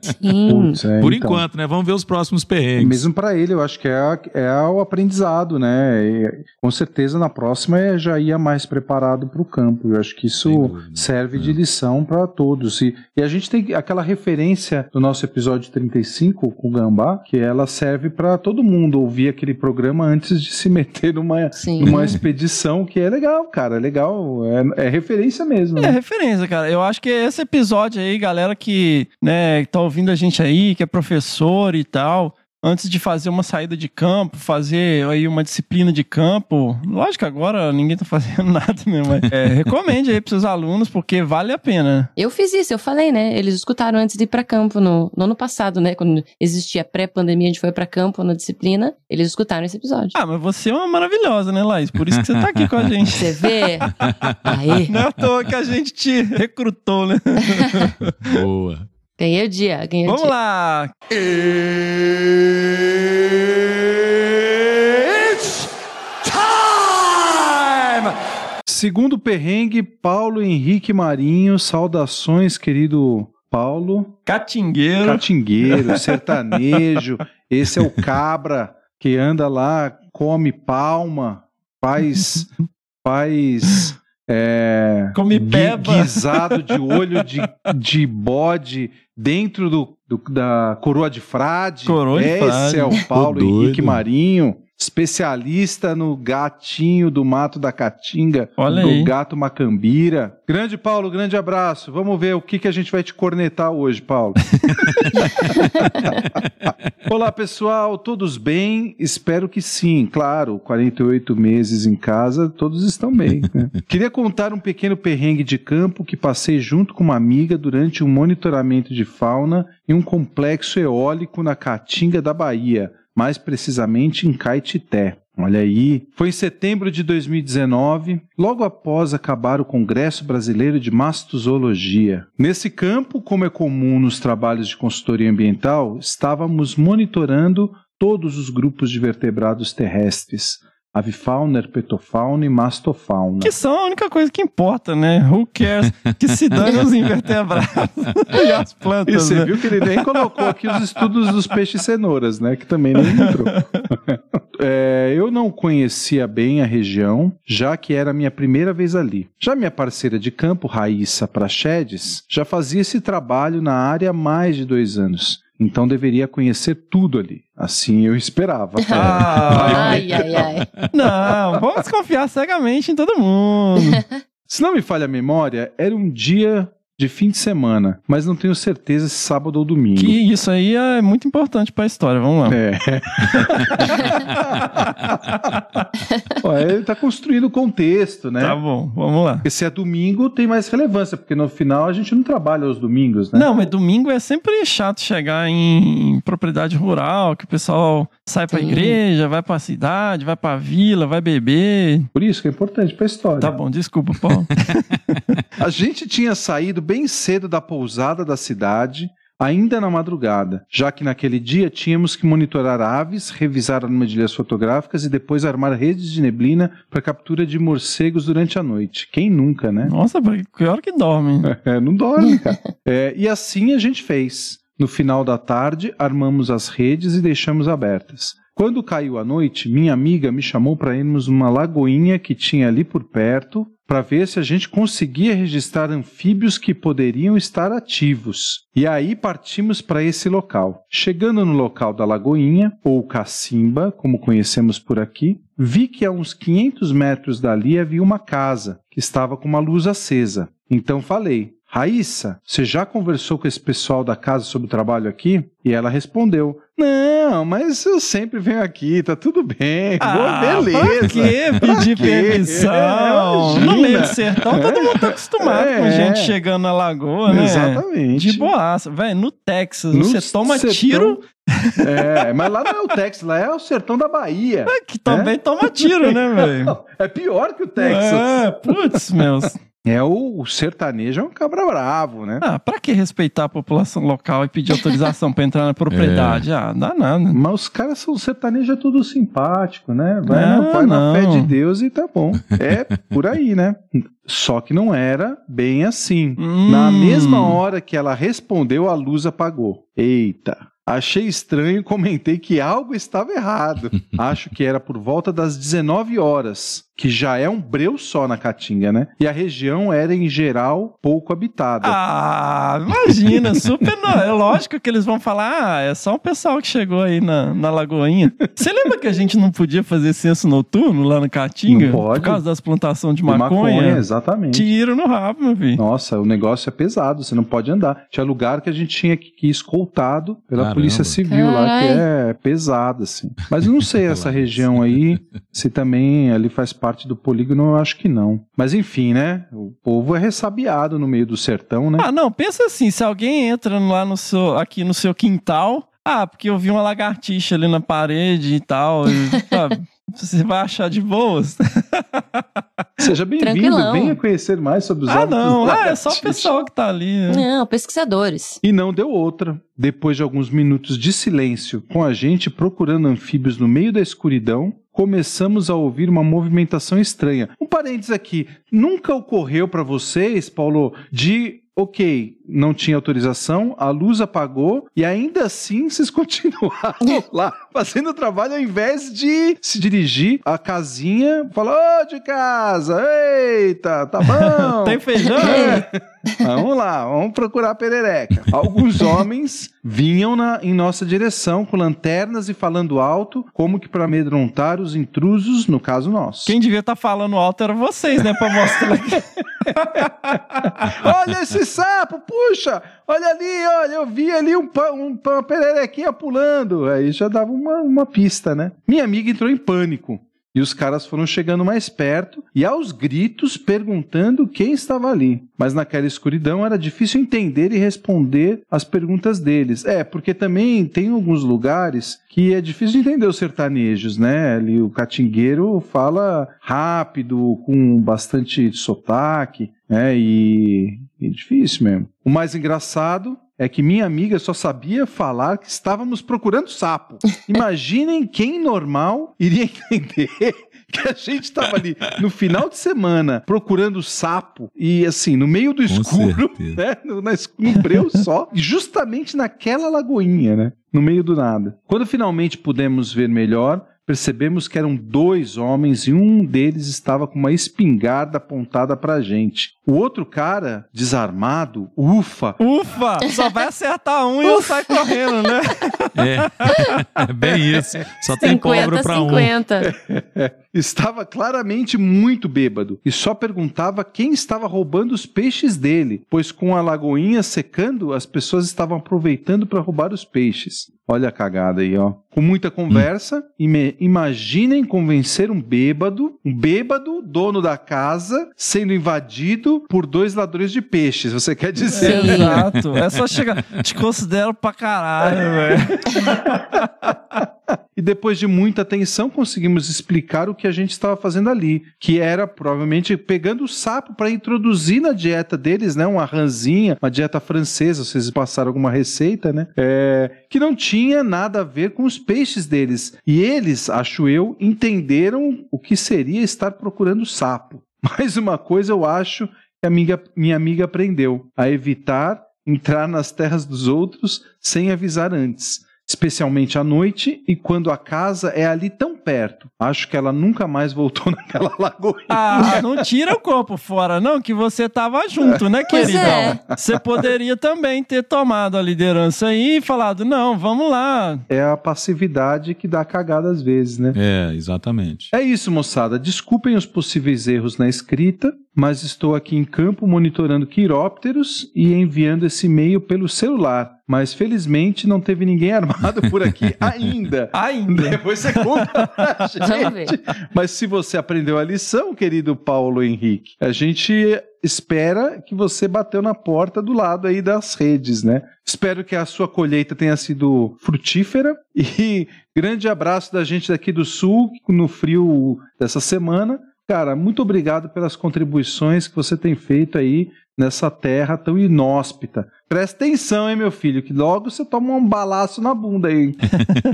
Sim. Putz, é, Por então. enquanto, né? Vamos ver os próximos perrengues. Mesmo para ele, eu acho que é, a- é o aprendizado, né? E, com certeza na próxima é já ia mais preparado para o campo. Eu acho que isso serve de lição para todos. E, e a gente tem aquela referência do nosso episódio 35 com o Gambá, que ela serve para todo mundo ouvir aquele programa antes de se meter numa, Sim. numa expedição, que é legal, cara. É legal. É, é referência mesmo. É né? referência, cara. Eu acho que esse episódio aí, galera que, né, tá ouvindo a gente aí, que é professor e tal, antes de fazer uma saída de campo, fazer aí uma disciplina de campo, lógico que agora ninguém tá (laughs) fazendo nada mesmo, mas é, recomende aí pros seus alunos, porque vale a pena. Eu fiz isso, eu falei, né? Eles escutaram antes de ir pra campo no, no ano passado, né? Quando existia pré-pandemia, a gente foi pra campo na disciplina. Eles escutaram esse episódio. Ah, mas você é uma maravilhosa, né, Laís? Por isso que você tá aqui com a gente. Você vê? (laughs) Aí, Não é à toa que a gente te recrutou, né? (laughs) Boa. Ganhei o dia, ganhei o Vamos dia. lá! Segundo perrengue, Paulo Henrique Marinho. Saudações, querido Paulo. Catingueiro. Catingueiro, (laughs) sertanejo. Esse é o cabra que anda lá, come palma, faz. faz. É, Come peba. guisado de olho de, de bode dentro do, do- da coroa de frade. Coroa de Esse frade. é Paulo. Henrique Marinho. Especialista no gatinho do mato da Caatinga, Olha do aí. gato macambira. Grande Paulo, grande abraço. Vamos ver o que, que a gente vai te cornetar hoje, Paulo. (laughs) Olá, pessoal, todos bem? Espero que sim, claro. 48 meses em casa, todos estão bem. né? (laughs) Queria contar um pequeno perrengue de campo que passei junto com uma amiga durante um monitoramento de fauna em um complexo eólico na Caatinga da Bahia, mais precisamente em Caetité. Olha aí, foi em setembro de 2019, logo após acabar o Congresso Brasileiro de Mastozoologia. Nesse campo, como é comum nos trabalhos de consultoria ambiental, estávamos monitorando todos os grupos de vertebrados terrestres, avifauna, herpetofauna e mastofauna. Que são a única coisa que importa, né? Who cares? Que se dane os (laughs) invertebrados (laughs) e as E plantas. você né? viu que ele nem colocou aqui os estudos dos peixes cenouras, né? Que também nem entrou. (laughs) É, eu não conhecia bem a região, já que era a minha primeira vez ali. Já minha parceira de campo, Raíssa Prachedes, já fazia esse trabalho na área há mais de dois anos. Então deveria conhecer tudo ali. Assim eu esperava. Ah, (laughs) Ai, ai, ai. não, vamos confiar cegamente em todo mundo. (laughs) Se não me falha a memória, era um dia de fim de semana, mas não tenho certeza se sábado ou domingo. Que isso aí é muito importante pra história. Vamos lá. É. (laughs) Ó, ele tá construindo o contexto, né? Tá bom, vamos lá. Porque se é domingo, tem mais relevância, porque no final a gente não trabalha aos domingos, né? Não, mas domingo é sempre chato chegar em propriedade rural, que o pessoal sai pra Sim. igreja, vai pra cidade, vai pra vila, vai beber. Por isso que é importante pra história. Tá bom, desculpa, Paulo. (laughs) A gente tinha saído bem cedo da pousada da cidade, ainda na madrugada, já que naquele dia tínhamos que monitorar aves, revisar armadilhas fotográficas e depois armar redes de neblina para captura de morcegos durante a noite. Quem nunca, né? Nossa, hora que dorme. É, não dorme, cara. (laughs) É, e assim a gente fez. No final da tarde, armamos as redes e deixamos abertas. Quando caiu a noite, minha amiga me chamou para irmos numa lagoinha que tinha ali por perto para ver se a gente conseguia registrar anfíbios que poderiam estar ativos. E aí partimos para esse local. Chegando no local da lagoinha, ou cacimba, como conhecemos por aqui, vi que a uns 500 metros dali havia uma casa que estava com uma luz acesa. Então falei: Raíssa, você já conversou com esse pessoal da casa sobre o trabalho aqui? E ela respondeu: Não, mas eu sempre venho aqui, tá tudo bem. Boa, beleza. Ah, Pra que pedir permissão? É, no meio do sertão, todo mundo tá acostumado com É. gente chegando na lagoa, né? Exatamente. De boaça. Velho, no Texas, No você toma sertão- tiro, É, mas lá não é o Texas, lá é o sertão da Bahia. que também toma tiro, né, velho? (laughs) É pior que o Texas. É, putz, meus. É, o, o sertanejo é um cabra bravo, né? Ah, pra que respeitar a população local e pedir autorização pra entrar na (laughs) (laughs) propriedade? Ah, dá nada. Mas os caras são sertanejo é tudo simpático, né? Vai, Ah, na, não. fé de Deus e tá bom. É por aí, né? Só que não era bem assim. Hum. Na mesma hora que ela respondeu, a luz apagou. Eita. Achei estranho e comentei que algo estava errado. (laughs) Acho que era por volta das 19 horas, que já é um breu só na Caatinga, né? E a região era, em geral, pouco habitada. Ah, imagina, (laughs) super. no- É lógico que eles vão falar, ah, é só um pessoal que chegou aí na, na Lagoinha. Você lembra que a gente não podia fazer censo noturno lá na Caatinga? Não pode. Por causa das plantações de De maconha? exatamente. Tiro no rabo, meu filho. Nossa, o negócio é pesado, você não pode andar. Tinha lugar que a gente tinha que ir escoltado pela Caramba. Polícia Civil lá, que é pesado, assim. Mas eu não sei (laughs) essa região aí, se também ali faz parte do polígono, eu acho que não. Mas enfim, né? O povo é ressabiado no meio do sertão, né? Ah, não, pensa assim, se alguém entra lá no seu, aqui no seu quintal, ah, porque eu vi uma lagartixa ali na parede e tal, e, (laughs) sabe, você vai achar de boas? (laughs) Seja bem-vindo, venha conhecer mais sobre os Ah, não, ah, é só o pessoal que tá ali. né? Não, pesquisadores. E não deu outra. Depois de alguns minutos de silêncio, com a gente procurando anfíbios no meio da escuridão, começamos a ouvir uma movimentação estranha. Um parênteses aqui, nunca ocorreu para vocês, Paulo, de ok, não tinha autorização, a luz apagou e ainda assim (laughs) vocês continuaram lá fazendo o trabalho ao invés de se dirigir à casinha, falar, ô de casa, eita, tá (laughs) bom. Tem feijão? É. Vamos lá, vamos procurar a perereca. Alguns homens vinham na- em nossa direção com lanternas e falando alto, como que para amedrontar os intrusos, no caso nosso. Quem devia estar falando alto era vocês, né? Pra mostrar. (laughs) Olha esse sapo, puxa! Olha ali, olha, eu vi ali um, um, uma pererequinha pulando. Aí já dava uma, uma pista, né? Minha amiga entrou em pânico. E os caras foram chegando mais perto e aos gritos perguntando quem estava ali. Mas naquela escuridão era difícil entender e responder as perguntas deles. É, porque também tem alguns lugares que é difícil de entender os sertanejos, né? Ali o catingueiro fala rápido, com bastante sotaque, né? E, e difícil mesmo. O mais engraçado é que minha amiga só sabia falar que estávamos procurando sapo. (laughs) Imaginem quem normal iria entender (laughs) que a gente estava ali no final de semana procurando sapo e assim, no meio do escuro, né? No, na no breu só, e justamente naquela lagoinha, né? No meio do nada. Quando finalmente pudemos ver melhor, percebemos que eram dois homens e um deles estava com uma espingarda apontada pra gente. O outro cara, desarmado, ufa, Ufa! Só vai acertar um e eu saio correndo, né? É, é bem isso. Só tem pobre 50 pra um. 50. (laughs) Estava claramente muito bêbado e só perguntava quem estava roubando os peixes dele, pois com a lagoinha secando, as pessoas estavam aproveitando para roubar os peixes. Olha a cagada aí, ó. Com muita conversa, ime- imaginem convencer um bêbado, um bêbado, dono da casa, sendo invadido por dois ladrões de peixes. Você quer dizer? Sim. Exato. (laughs) É só chegar. Te considero pra caralho, velho. (laughs) E depois de muita atenção, conseguimos explicar o que a gente estava fazendo ali, que era provavelmente pegando o sapo para introduzir na dieta deles, né, uma ranzinha, uma dieta francesa, vocês passaram alguma receita, né? É, que não tinha nada a ver com os peixes deles. E eles, acho eu, entenderam o que seria estar procurando sapo. (laughs) Mais uma coisa eu acho que a amiga- minha amiga aprendeu, a evitar entrar nas terras dos outros sem avisar antes especialmente à noite e quando a casa é ali tão perto. Acho que ela nunca mais voltou (laughs) naquela lagoa. Ah, não tira o corpo fora, não, que você tava junto, né, Pois queridão? é. Você poderia também ter tomado a liderança aí e falado, não, vamos lá. É a passividade que dá cagada às vezes, né? É, exatamente. É isso, moçada. Desculpem os possíveis erros na escrita, mas estou aqui em campo monitorando quirópteros e enviando esse e-mail pelo celular. Mas felizmente não teve ninguém armado por aqui (laughs) ainda. Ainda. (laughs) Depois você conta pra (laughs) gente. Mas se você aprendeu a lição, querido Paulo Henrique, a gente espera que você bateu na porta do lado aí das redes, né? Espero que a sua colheita tenha sido frutífera e grande abraço da gente daqui do sul no frio dessa semana. Cara, muito obrigado pelas contribuições que você tem feito aí nessa terra tão inóspita. Presta atenção, hein, meu filho, que logo você toma um balaço na bunda aí.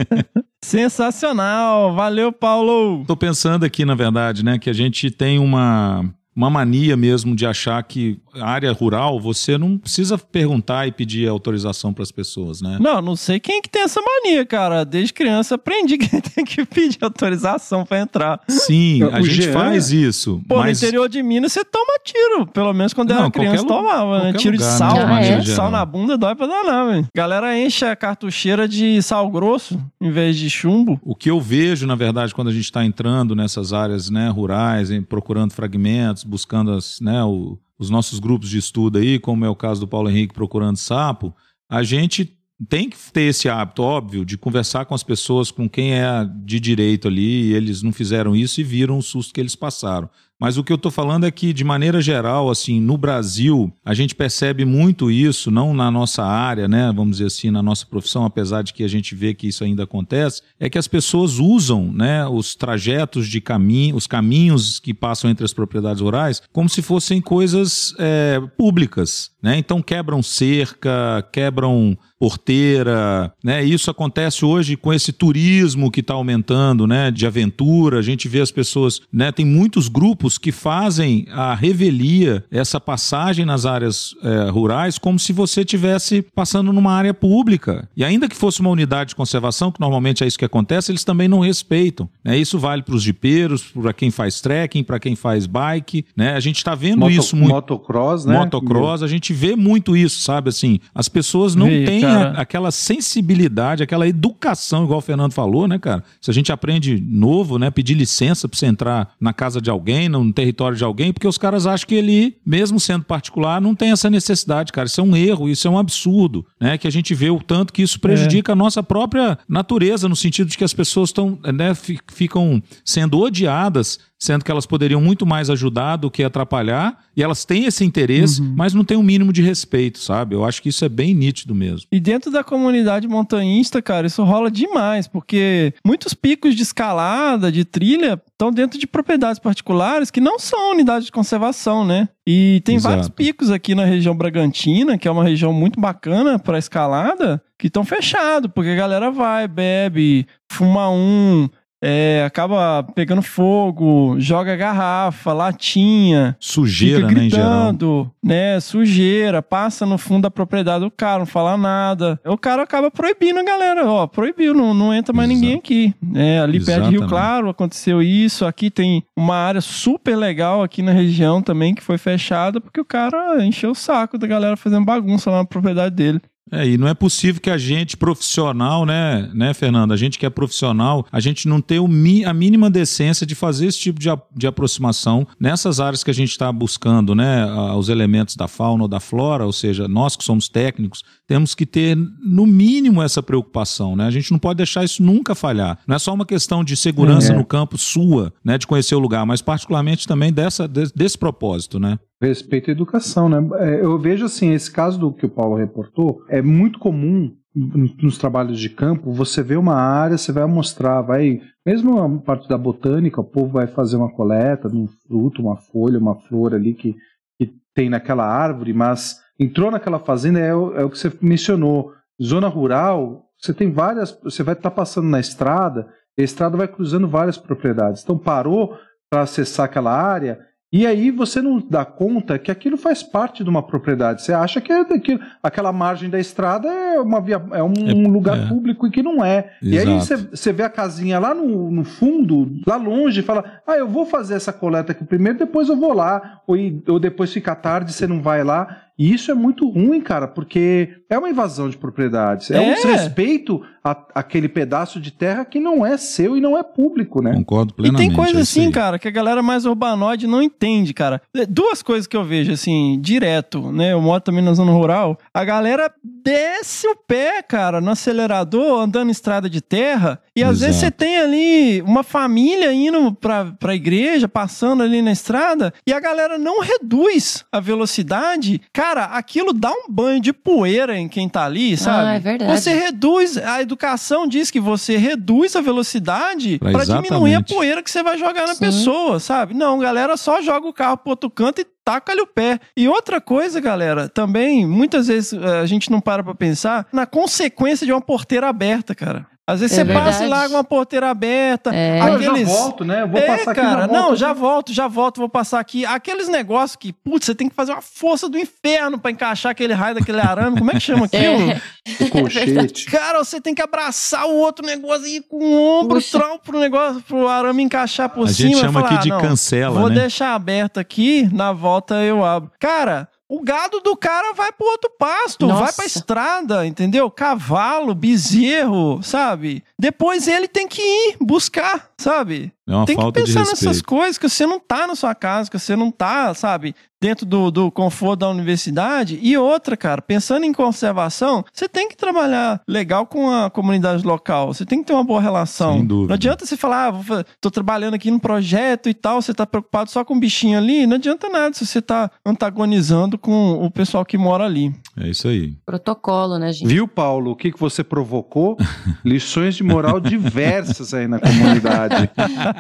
(laughs) Sensacional. Valeu, Paulo. Tô pensando aqui, na verdade, né, que a gente tem uma, uma mania mesmo de achar que área rural você não precisa perguntar e pedir autorização para as pessoas, né? Não, não sei quem que tem essa mania, cara. Desde criança aprendi que (laughs) tem que pedir autorização pra entrar. Sim, a O gente Jean- faz isso. Pô, mas no interior de Minas você toma tiro. Pelo menos quando Não, era criança tomava, né? Tiro de lugar, sal. né, de maneira Tiro de sal na bunda dói pra danar, velho. Galera enche a cartucheira de sal grosso em vez de chumbo. O que eu vejo, na verdade, quando a gente está entrando nessas áreas né, rurais, em- procurando fragmentos, buscando as, né, o- os nossos grupos de estudo aí, como é o caso do Paulo Henrique procurando sapo, a gente tem que ter esse hábito, óbvio, de conversar com as pessoas com quem é de direito ali, e eles não fizeram isso e viram o susto que eles passaram. Mas o que eu estou falando é que, de maneira geral, assim, no Brasil, a gente percebe muito isso, não na nossa área, né? Vamos dizer assim, na nossa profissão, apesar de que a gente vê que isso ainda acontece, é que as pessoas usam né, os trajetos de caminho, os caminhos que passam entre as propriedades rurais, como se fossem coisas é, públicas. Né? Então quebram cerca, quebram porteira, né? Isso acontece hoje com esse turismo que está aumentando, né? De aventura, a gente vê as pessoas, né? Tem muitos grupos que fazem a revelia, essa passagem nas áreas é, rurais, como se você tivesse passando numa área pública. E ainda que fosse uma unidade de conservação, que normalmente é isso que acontece, eles também não respeitam. Né? Isso vale para os jipeiros, para quem faz trekking, para quem faz bike, né? A gente está vendo Moto- isso muito. Motocross, né? Motocross, a gente vê muito isso, sabe? Assim, as pessoas não têm cara. aquela sensibilidade, aquela educação, igual o Fernando falou, né, cara? Se a gente aprende novo, né, pedir licença pra você entrar na casa de alguém, no território de alguém, porque os caras acham que ele, mesmo sendo particular, não tem essa necessidade, cara. Isso é um erro, isso é um absurdo, né? Que a gente vê o tanto que isso prejudica a nossa própria natureza, no sentido de que as pessoas estão, né, fi- ficam sendo odiadas sendo que elas poderiam muito mais ajudar do que atrapalhar, e elas têm esse interesse, mas não têm um mínimo de respeito, sabe? Eu acho que isso é bem nítido mesmo. E dentro da comunidade montanhista, cara, isso rola demais, porque muitos picos de escalada, de trilha, estão dentro de propriedades particulares que não são unidades de conservação, né? E tem Exato. vários picos aqui na região Bragantina, que é uma região muito bacana para escalada, que estão fechados, porque a galera vai, bebe, fuma um, é, acaba pegando fogo, joga garrafa, latinha, Sujeira, fica né, gritando, né, sujeira, passa no fundo da propriedade do cara, não fala nada. O cara acaba proibindo a galera, ó, proibiu, não, não entra mais Exato. ninguém aqui. É, ali perto de Rio. Claro aconteceu isso, aqui tem uma área super legal aqui na região também que foi fechada porque o cara encheu o saco da galera fazendo bagunça lá na propriedade dele. É, e não é possível que a gente profissional, né, né, Fernando? A gente que é profissional, a gente não ter o mi- a mínima decência de fazer esse tipo de, de aproximação nessas áreas que a gente está buscando, né? a- Os elementos da fauna ou da flora, ou seja, nós que somos técnicos, temos que ter, no mínimo, essa preocupação, né? A gente não pode deixar isso nunca falhar. Não é só uma questão de segurança É. no campo sua, né, de conhecer o lugar, mas particularmente também dessa, de- desse propósito, né? Respeito à educação, né? É, Eu vejo assim, esse caso do que o Paulo reportou, é muito comum nos trabalhos de campo, você vê uma área, você vai mostrar, vai, mesmo a parte da botânica, o povo vai fazer uma coleta de um fruto, uma folha, uma flor ali que, que tem naquela árvore, mas entrou naquela fazenda, é, o- é o que você mencionou. Zona rural, você tem várias, você vai estar passando na estrada, a estrada vai cruzando várias propriedades. Então parou para acessar aquela área, e aí você não dá conta que aquilo faz parte de uma propriedade. Você acha que é daquilo, aquela margem da estrada é, uma via, é um É- lugar é. público e que não é. E aí Exato. você, você vê a casinha lá no, no fundo, lá longe, e fala: Ah, eu vou fazer essa coleta aqui primeiro, depois eu vou lá. Ou, ou depois fica tarde, você não vai lá. E isso é muito ruim, cara, porque é uma invasão de propriedades. É, um É. desrespeito a, aquele pedaço de terra que não é seu e não é público, né? Concordo E plenamente. tem coisa é assim, aí. cara, que a galera mais urbanoide não entende, cara. Duas coisas que eu vejo, assim, direto, né? Eu moro também na zona rural. A galera desce o pé, cara, no acelerador, andando em estrada de terra. E às vezes você tem ali uma família indo pra, pra igreja, passando ali na estrada, e a galera não reduz a velocidade. Cara, aquilo dá um banho de poeira em quem tá ali, sabe? Ah, é verdade. Você reduz, a educação diz que você reduz a velocidade Pra pra diminuir a poeira que você vai jogar na Sim. pessoa, sabe? Não, galera só joga o carro pro outro canto e taca-lhe o pé. E outra coisa, galera, também, muitas vezes eh, a gente não para pra pensar na consequência de uma porteira aberta, cara. Às vezes É você passa verdade. e larga uma porteira aberta, É. Ah, eu aqueles... já volto, né? Eu vou é, passar aqui cara, volta. não, já volto, já volto, vou passar aqui. Aqueles negócios que, putz, você tem que fazer uma força do inferno pra encaixar aquele raio daquele arame. Como é que chama (laughs) aquilo? É. O colchete. (laughs) Cara, você tem que abraçar o outro negócio aí com o ombro, Puxa. tral pro negócio, pro arame encaixar por A cima. gente e chama falar, aqui de "Ah, não, cancela, Vou né? deixar aberto aqui, na volta eu abro. Cara, o gado do cara vai pro outro pasto, Nossa. vai pra estrada, entendeu? Cavalo, bezerro, sabe? Depois ele tem que ir buscar, sabe? É uma tem que falta de pensar nessas coisas que você não tá na sua casa, que você não tá, sabe, dentro do, do conforto da universidade. E outra, cara, pensando em conservação, você tem que trabalhar legal com a comunidade local. Você tem que ter uma boa relação. Sem dúvida. Não adianta você falar, ah, tô trabalhando aqui no projeto e tal, você tá preocupado só com o bichinho ali. Não adianta nada se você tá antagonizando com o pessoal que mora ali. É isso aí. Protocolo, né, gente? Viu, Paulo, o que, que você provocou? (laughs) Lições de moral diversas aí na comunidade.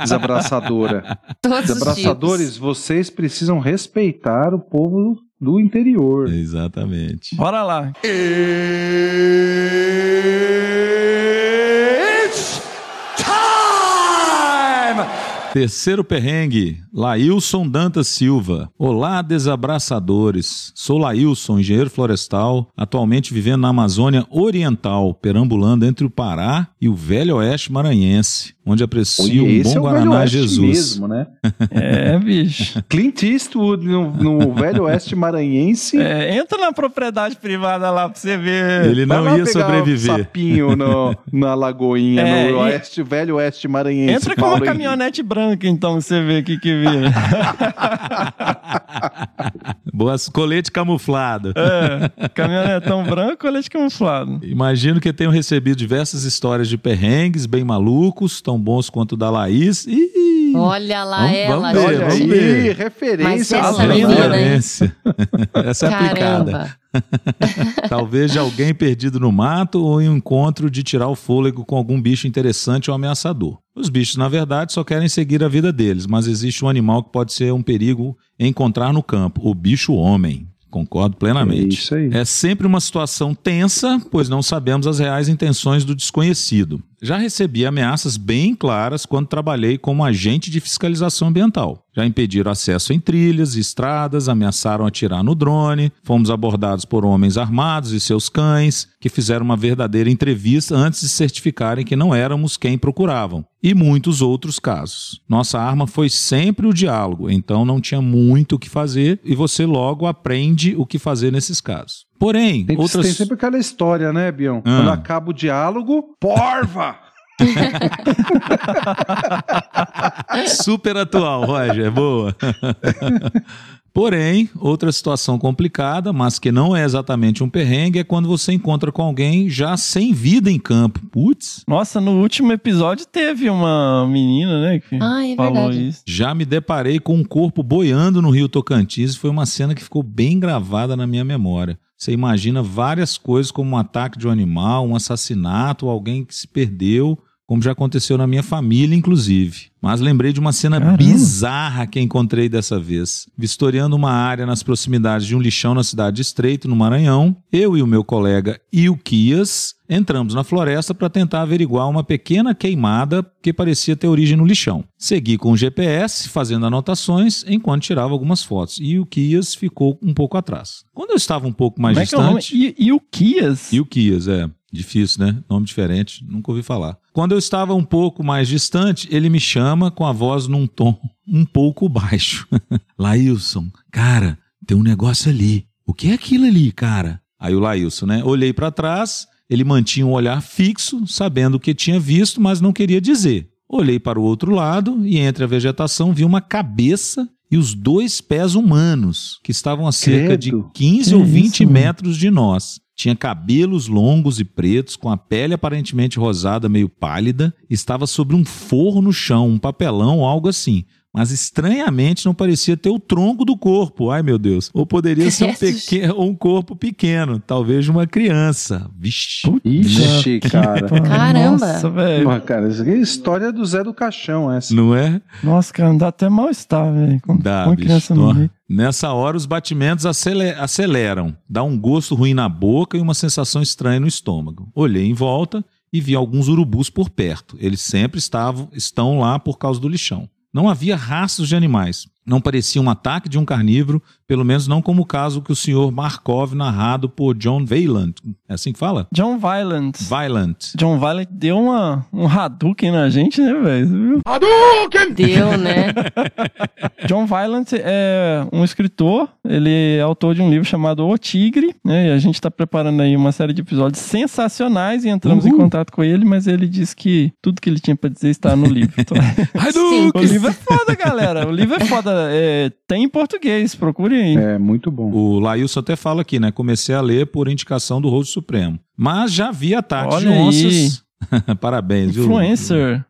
desabraçadora. Todos os Desabraçadores, tipos. vocês precisam respeitar o povo do interior. Exatamente. Bora lá. Terceiro perrengue, Laílson Dantas Silva. Olá, desabraçadores. Sou Laílson, engenheiro florestal, atualmente vivendo na Amazônia Oriental, perambulando entre o Pará e o Velho Oeste Maranhense, onde aprecio um bom é o Velho Guaraná Oeste Jesus. mesmo, né? É, bicho. (laughs) Clint Eastwood no, no (laughs) Velho Oeste Maranhense. É, entra na propriedade privada lá pra você ver. Ele Vai não ia pegar sobreviver. Um sapinho no, (laughs) na lagoinha, É, no e- oeste, velho oeste maranhense. Entra com uma Henrique. caminhonete branca, então, pra você ver o que que vira. Boas, colete camuflado. É, caminhonetão branco, colete camuflado. Imagino que tenham recebido diversas histórias de perrengues bem malucos, tão bons quanto o da Laís. Ih, Olha lá Vamos- ela, vamos ver, Olha vamos ver. referência. Mas essa linda, né? Essa é aplicada. (laughs) Talvez de alguém perdido no mato ou em um encontro de tirar o fôlego com algum bicho interessante ou ameaçador. Os bichos, na verdade, só querem seguir a vida deles, mas existe um animal que pode ser um perigo encontrar no campo: o bicho-homem. Concordo É plenamente. isso aí. É sempre uma situação tensa, pois não sabemos as reais intenções do desconhecido. Já recebi ameaças bem claras quando trabalhei como agente de fiscalização ambiental. Já impediram acesso em trilhas estradas, ameaçaram atirar no drone, fomos abordados por homens armados e seus cães, que fizeram uma verdadeira entrevista antes de certificarem que não éramos quem procuravam. E muitos outros casos. Nossa arma foi sempre o diálogo, então não tinha muito o que fazer e você logo aprende o que fazer nesses casos. Porém, Tem, outras. tem sempre aquela história, né, Bion? Ah. Quando acaba o diálogo, porva! (laughs) Super atual, Roger, boa. (laughs) Porém, outra situação complicada, mas que não é exatamente um perrengue, é quando você encontra com alguém já sem vida em campo. Putz, Nossa, no último episódio teve uma menina, né, que Ah, é falou verdade. isso. já me deparei com um corpo boiando no rio Tocantins e foi uma cena que ficou bem gravada na minha memória. Você imagina várias coisas como um ataque de um animal, um assassinato, alguém que se perdeu, como já aconteceu na minha família, inclusive. Mas lembrei de uma cena Caramba. bizarra que encontrei dessa vez. Vistoriando uma área nas proximidades de um lixão na cidade de Estreito, no Maranhão, eu e o meu colega Ilquias entramos na floresta para tentar averiguar uma pequena queimada que parecia ter origem no lixão. Segui com o GPS, fazendo anotações, enquanto tirava algumas fotos. E o Kias ficou um pouco atrás. Quando eu estava um pouco mais Como é que é o nome? distante. E, e o Kias? E o Kias, é. Difícil, né? Nome diferente, nunca ouvi falar. Quando eu estava um pouco mais distante, ele me chama com a voz num tom um pouco baixo. (laughs) Laílson, cara, tem um negócio ali. O que é aquilo ali, cara? Aí o Laílson, né? Olhei para trás, ele mantinha um olhar fixo, sabendo o que tinha visto, mas não queria dizer. Olhei para o outro lado e entre a vegetação vi uma cabeça e os dois pés humanos, que estavam a cerca de Credo. 15 Que ou 20 isso, mano? metros de nós. Tinha cabelos longos e pretos, com a pele aparentemente rosada, meio pálida. Estava sobre um forro no chão, um papelão ou algo assim. Mas estranhamente não parecia ter o tronco do corpo. Ai, meu Deus. Ou poderia ser um, pequeno, ou um corpo pequeno, talvez uma criança. Vixe. Ixi, cara. (laughs) Caramba. Nossa, velho. Cara, isso aqui é história do Zé do Caixão, essa. Não é? Nossa, cara, dá até mal-estar, velho. Com, Dá, com bicho. criança no meio. Nessa hora, os batimentos acele- aceleram. Dá um gosto ruim na boca e uma sensação estranha no estômago. Olhei em volta e vi alguns urubus por perto. Eles sempre estavam, estão lá por causa do lixão. Não havia rastros de animais. Não parecia um ataque de um carnívoro, pelo menos não como o caso que o senhor Markov narrado por John Veiland. É assim que fala? John Violent. Violent. John Violent deu uma, um Hadouken na gente, né, velho? Viu? Deu, né? (laughs) John Violent é um escritor, ele é autor de um livro chamado O Tigre, né? E a gente tá preparando aí uma série de episódios sensacionais e entramos em contato com ele, mas ele disse que tudo que ele tinha pra dizer está no livro. (laughs) Então, o livro é foda, galera. O livro é foda. É, tem em português, procurem aí. É, muito bom. O Lailson até fala aqui, né? Comecei a ler por indicação do Rosto Supremo. Mas já vi ataques Olha de aí. onças. (laughs) Parabéns, viu? Influencer.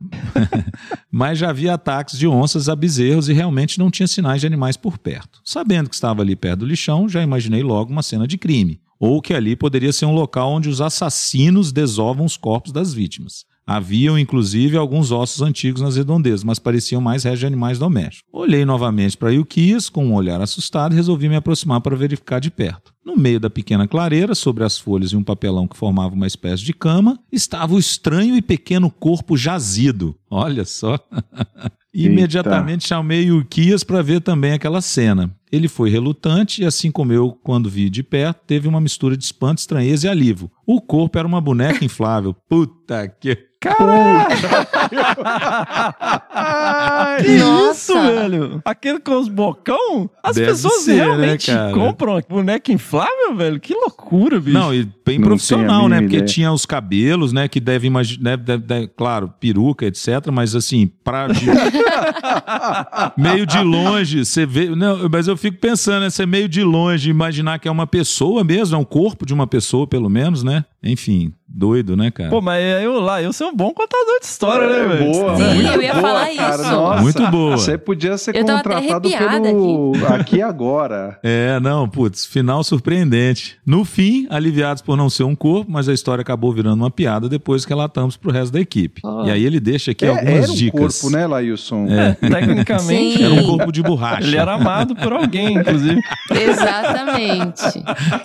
(laughs) Mas já vi ataques de onças a bezerros e realmente não tinha sinais de animais por perto. Sabendo que estava ali perto do lixão, já imaginei logo uma cena de crime. Ou que ali poderia ser um local onde os assassinos desovam os corpos das vítimas. Haviam, inclusive, alguns ossos antigos nas redondezas, mas pareciam mais restos de animais domésticos. Olhei novamente para Yukias com um olhar assustado e resolvi me aproximar para verificar de perto. No meio da pequena clareira, sobre as folhas e um papelão que formava uma espécie de cama, estava o estranho e pequeno corpo jazido. Olha só. (laughs) Imediatamente chamei o Kias para ver também aquela cena. Ele foi relutante e, assim como eu, quando vi de perto, teve uma mistura de espanto, estranheza e alívio. O corpo era uma boneca (laughs) inflável. Puta que. (laughs) que Nossa. isso, velho? Aquele com os bocão? As Deve pessoas ser, né, realmente cara? compram boneca inflável, velho? Que loucura, bicho. Não, e bem Não profissional, né? Porque ideia. tinha os cabelos, né? Que deve imaginar, deve, deve- claro, peruca, etc. Mas assim, pra (laughs) meio de longe, você vê. Não, mas eu fico pensando, né? Você meio de longe imaginar que é uma pessoa mesmo, é um corpo de uma pessoa, pelo menos, né? Enfim, doido, né, cara? Pô, mas eu lá, eu sou um bom contador de história, né, velho? É, boa, Sim, muito eu ia boa, falar cara. isso. Nossa, Muito boa. Você podia ser Eu contratado pelo aqui e agora. (laughs) É, não, putz, final surpreendente. No fim, aliviados por não ser um corpo, mas a história acabou virando uma piada depois que relatamos pro resto da equipe. Oh. E aí ele deixa aqui É, algumas era um dicas. corpo, né, Lailson? É. Tecnicamente, Sim. Era um corpo de borracha. ele era amado por alguém, inclusive. (laughs) Exatamente.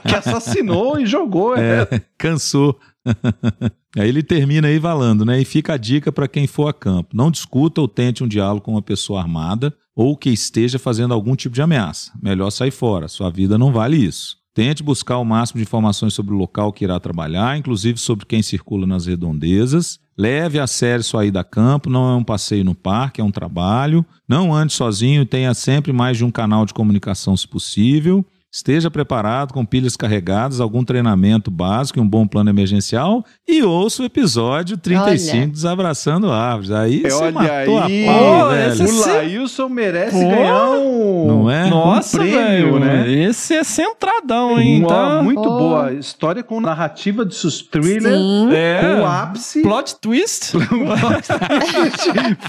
Que assassinou e jogou. É. É, cansou. (laughs) aí ele termina aí valando, né? E fica a dica para quem for a campo: não discuta ou tente um diálogo com uma pessoa armada ou que esteja fazendo algum tipo de ameaça. Melhor sair fora, sua vida não vale isso. Tente buscar o máximo de informações sobre o local que irá trabalhar, inclusive sobre quem circula nas redondezas. Leve a sério sua ida a campo, não é um passeio no parque, é um trabalho. Não ande sozinho, tenha sempre mais de um canal de comunicação se possível. Esteja preparado com pilhas carregadas, algum treinamento básico e um bom plano emergencial. E ouça o episódio 35 Olha. Desabraçando Árvores. Aí você Olha matou aí, a pau, Pô, velho. esse o. Lailson merece Pô. ganhar um. Não é? Nossa, prêmio, velho, né? Esse é centradão, hein? Uma Tá... muito Pô. boa história com narrativa de thriller, Sim. É. com ápice (laughs) Plot twist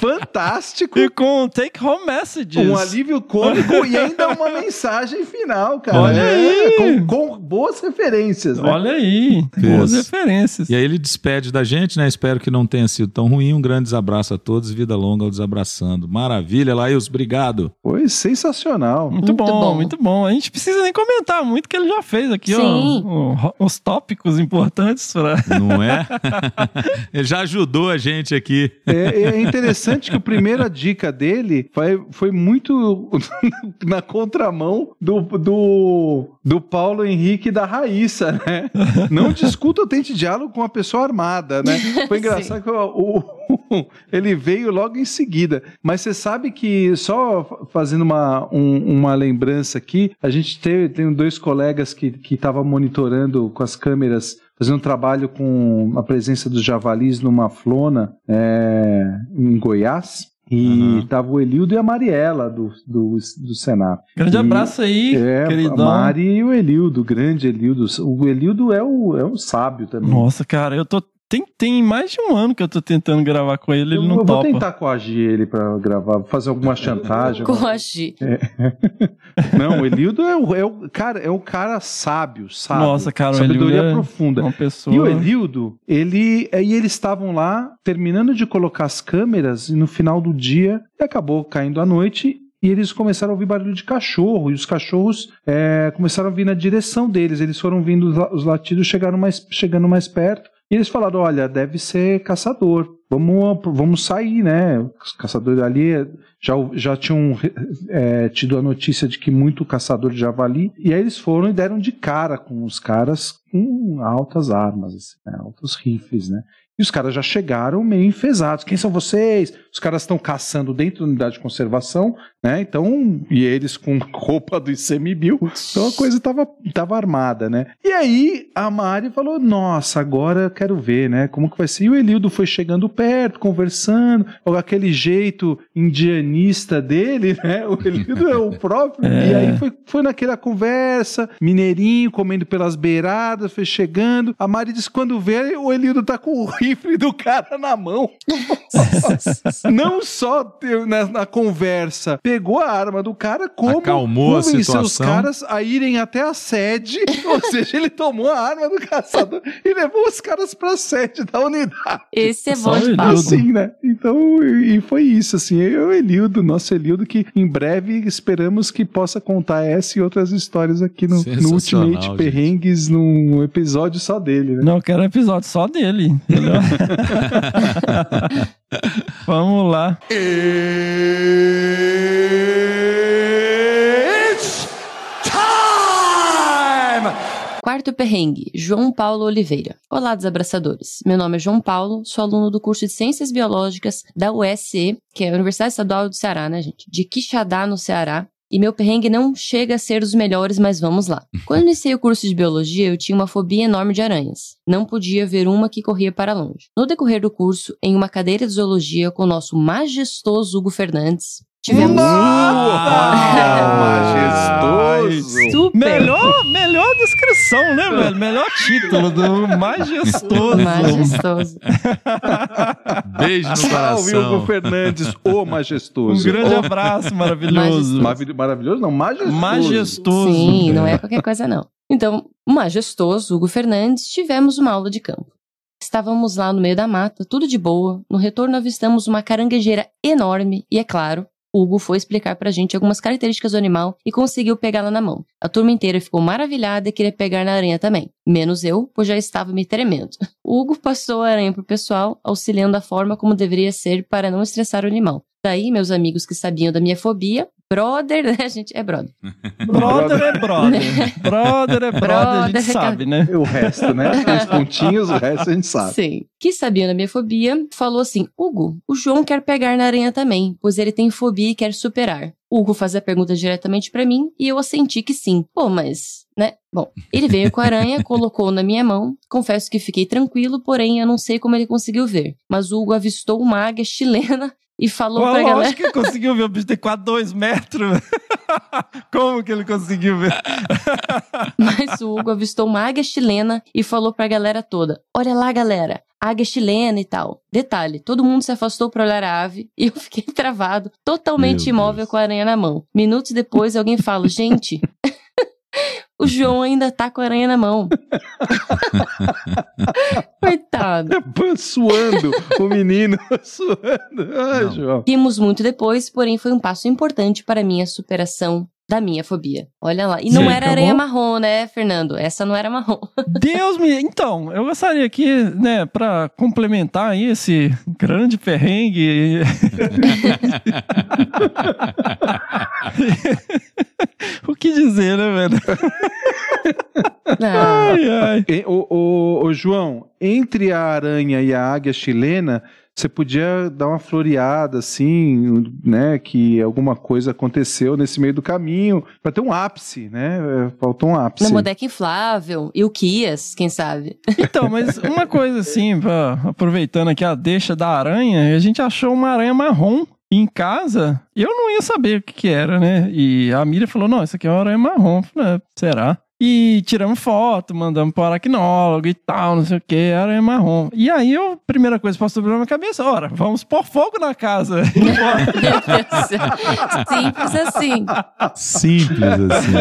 fantástico, e com take home messages. um alívio cômico e ainda uma mensagem final, cara. Olha É, aí. Com, com boas referências, né? Olha aí, boas Isso. referências. E aí ele despede da gente, né? Espero que não tenha sido tão ruim. Um grande desabraço a todos. Vida longa ao Desabraçando. Maravilha, Laís. Obrigado. Foi sensacional. Muito, Muito bom, bom. muito bom. A gente precisa nem comentar muito que ele já fez aqui, Sim. ó, os tópicos importantes pra... (laughs) Não é? (laughs) ele já ajudou a gente aqui. É, é interessante que a primeira dica dele foi, foi muito (laughs) na contramão do, do, do Paulo Henrique e da Raíssa, né? (laughs) Não discuta ou tente diálogo com uma pessoa armada, né? Foi (laughs) engraçado que o, o- (laughs) ele veio logo em seguida. Mas você sabe que, só fazendo uma, um- uma lembrança aqui, a gente teve, tem dois colegas que estavam monitorando com as câmeras fazendo um trabalho com a presença dos javalis numa flona é, em Goiás. E Uhum. tava o Elildo e a Mariela do, do, do Senap. Grande E- abraço aí, É, queridão. Mari e o Elildo, o grande Elildo. O Elildo é o, é o sábio também. Nossa, cara, eu tô... Tem, tem mais de um ano que eu tô tentando gravar com ele, eu, ele não eu vou topa. tentar coagir ele pra gravar, fazer alguma chantagem. Coagir. (laughs) Não, o Elildo é o, é o cara, é o cara sábio, sábio. Nossa, cara, o sabedoria Elildo é profunda. Uma pessoa... E o Elildo, ele, aí eles estavam lá terminando de colocar as câmeras e no final do dia acabou caindo a noite e eles começaram a ouvir barulho de cachorro e os cachorros é, começaram a vir na direção deles. Eles foram vindo os latidos, chegaram mais, chegando mais perto e eles falaram: olha, deve ser caçador. Vamos, vamos sair, né? Os caçadores ali já, já tinham é, tido a notícia de que muito caçador de javali. E aí eles foram e deram de cara com os caras com altas armas, assim, né? altos rifles, né? E os caras já chegaram meio enfesados. Quem são vocês? Os caras estão caçando dentro da unidade de conservação, né? Então, e eles com (laughs) roupa do ICMBio. Então a coisa tava, tava armada, né? E aí a Mari falou: Nossa, agora eu quero ver, né? Como que vai ser? E o Elildo foi chegando perto, conversando, com aquele jeito indianista dele, né? O Elildo é o (laughs) próprio. E aí foi, foi naquela conversa, mineirinho, comendo pelas beiradas, foi chegando. A Mari disse: quando vê, o Elildo tá com o rifle do cara na mão. (laughs) não só na, na conversa pegou a arma do cara, como Acalmou a convenceu os caras a irem até a sede. (laughs) Ou seja, ele tomou a arma do caçador e levou os caras pra sede da unidade. Esse é bom de ele. Assim, né? Então, e e foi isso, assim. Eu, Elildo, nosso Elildo, que em breve esperamos que possa contar essa e outras histórias aqui no, no Ultimate gente. Perrengues, num episódio só dele, né? Não, eu quero um episódio só dele. Entendeu? (laughs) Vamos lá. Quarto perrengue, João Paulo Oliveira. Olá, desabraçadores. Meu nome é João Paulo, sou aluno do curso de Ciências Biológicas da USC, que é a Universidade Estadual do Ceará, né, gente? De Quixadá, no Ceará. E meu perrengue não chega a ser dos melhores, mas vamos lá. (laughs) Quando iniciei o curso de biologia, eu tinha uma fobia enorme de aranhas. Não podia ver uma que corria para longe. No decorrer do curso, em uma cadeira de zoologia com o nosso majestoso Hugo Fernandes, tivemos. majestoso! Super! Melhor, melhor descrição, né, velho? Melhor título do majestoso. Majestoso. Beijo no Salve, Hugo coração. Fernandes, o Um majestoso. grande O- abraço maravilhoso. Maravilhoso, maravilhoso não, majestoso. Majestoso. Sim, não é qualquer coisa, não. Então, o majestoso Hugo Fernandes, tivemos uma aula de campo. Estávamos lá no meio da mata, tudo de boa. No retorno, avistamos uma caranguejeira enorme e, é claro, Hugo foi explicar pra gente algumas características do animal e conseguiu pegá-la na mão. A turma inteira ficou maravilhada e queria pegar na aranha também. Menos eu, pois já estava me tremendo. O (laughs) Hugo passou a aranha pro pessoal, auxiliando a forma como deveria ser para não estressar o animal. Daí, meus amigos que sabiam da minha fobia, brother, né, gente? É brother. Brother é brother. (laughs) Brother é brother, a gente Brother, sabe, né? O resto, né? Três pontinhos, o resto a gente sabe. Sim. Que sabia da minha fobia, falou assim: Hugo, o João quer pegar na aranha também, pois ele tem fobia e quer superar. Hugo faz a pergunta diretamente pra mim e eu assenti que sim. Pô, mas, né? Bom, ele veio com a aranha, (laughs) colocou na minha mão. Confesso que fiquei tranquilo, porém eu não sei como ele conseguiu ver. Mas o Hugo avistou uma águia chilena e falou Pô, pra galera. lógico que ele conseguiu ver. O bicho tem quase dois metros. (laughs) Como que ele conseguiu ver? (laughs) Mas o Hugo avistou uma águia chilena e falou pra galera toda: Olha lá, galera, águia chilena e tal. Detalhe: todo mundo se afastou pra olhar a ave e eu fiquei travado, totalmente Meu imóvel Deus. com a aranha na mão. Minutos depois, alguém fala: Gente. (laughs) O João ainda tá com a aranha na mão. Coitado. Suando, o menino (laughs) suando. Ai. João. Rimos muito depois, porém foi um passo importante para a minha superação da minha fobia. Olha lá. E não Sim, era aranha bom. marrom, né, Fernando? Essa não era marrom. (laughs) Deus me. Então, eu gostaria aqui, né, pra complementar aí esse grande perrengue. (laughs) o que dizer, né, velho? Ai, ai. Ô, ô, ô, João, entre a aranha e a águia chilena, você podia dar uma floreada assim, né? Que alguma coisa aconteceu nesse meio do caminho, pra ter um ápice, né? É, Faltou um ápice. na boneca inflável. E o Kias, quem sabe? Então, mas uma coisa assim, pra- aproveitando aqui a deixa da aranha, a gente achou uma aranha marrom em casa e eu não ia saber o que, que era, né? E a Miriam falou: não, isso aqui é uma aranha marrom. Eu falei, "Ah, será? E tiramos foto, mandamos para o aracnólogo e tal, não sei o que, aranha marrom. E aí, eu, a primeira coisa que passou pela minha cabeça, ora, vamos pôr fogo na casa. (laughs) Simples assim. Simples assim.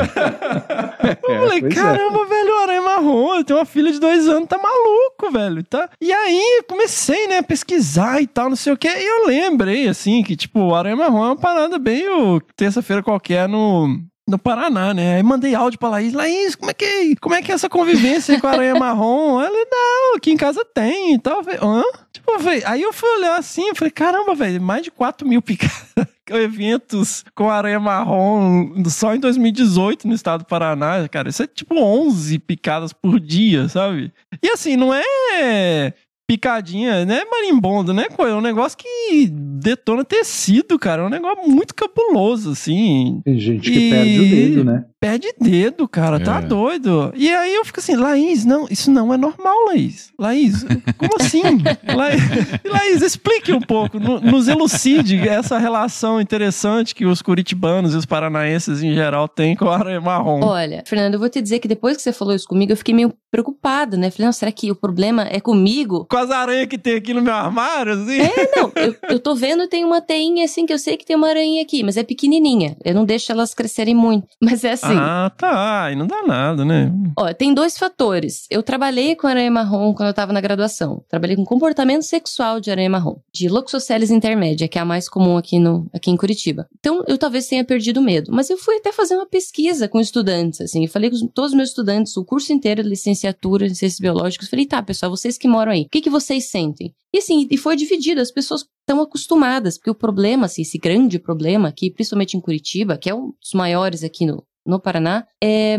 Eu falei, é. caramba, velho, o aranha marrom, eu tenho uma filha de dois anos, tá maluco, velho, tá? E aí, comecei, né, a pesquisar e tal, não sei o que, e eu lembrei, assim, que, tipo, o aranha marrom é uma parada bem o terça-feira qualquer no... No Paraná, né? Aí mandei áudio pra Laís. Laís, como é que, como é, que é essa convivência com aranha (laughs) marrom? Ela, não, aqui em casa tem e tal. Eu falei, Hã? Tipo, eu falei- aí eu fui olhar assim, eu falei, caramba, velho, mais de 4 mil picadas (laughs) eventos com aranha marrom só em 2018 no estado do Paraná, cara. Isso é tipo 11 picadas por dia, sabe? E assim, não é picadinha, né, marimbondo, né? É um negócio que detona tecido, cara. É um negócio muito cabuloso, assim. Tem gente que E- perde o dedo, né? Perde dedo, cara, tá É. doido. E aí eu fico assim, Laís, não, isso não é normal, Laís. Laís, como assim? (laughs) Laís, Laís, explique um pouco, no- nos elucide essa relação interessante que os curitibanos e os paranaenses em geral têm com a aranha marrom. Olha, Fernando, eu vou te dizer que depois que você falou isso comigo, eu fiquei meio preocupada, né? Falei, não, será que o problema é comigo? Com as aranhas que tem aqui no meu armário, assim? É, não, eu, eu tô vendo, tem uma teinha assim, que eu sei que tem uma aranha aqui, mas é pequenininha. Eu não deixo elas crescerem muito. Mas é assim, Ah, tá. E não dá nada, né? ó, tem dois fatores. Eu trabalhei com aranha marrom quando eu tava na graduação. Trabalhei com comportamento sexual de aranha marrom, de Loxoceles intermédia, que é a mais comum aqui, no, aqui em Curitiba. Então, eu talvez tenha perdido medo. Mas eu fui até fazer uma pesquisa com estudantes, assim. Eu falei com os- todos os meus estudantes, o curso inteiro de licenciatura em ciências biológicas. Falei, tá, pessoal, vocês que moram aí, o que, que vocês sentem? E assim, e foi dividido, as pessoas estão acostumadas, porque o problema, assim, esse grande problema aqui, principalmente em Curitiba, que é um dos maiores aqui no, no Paraná, é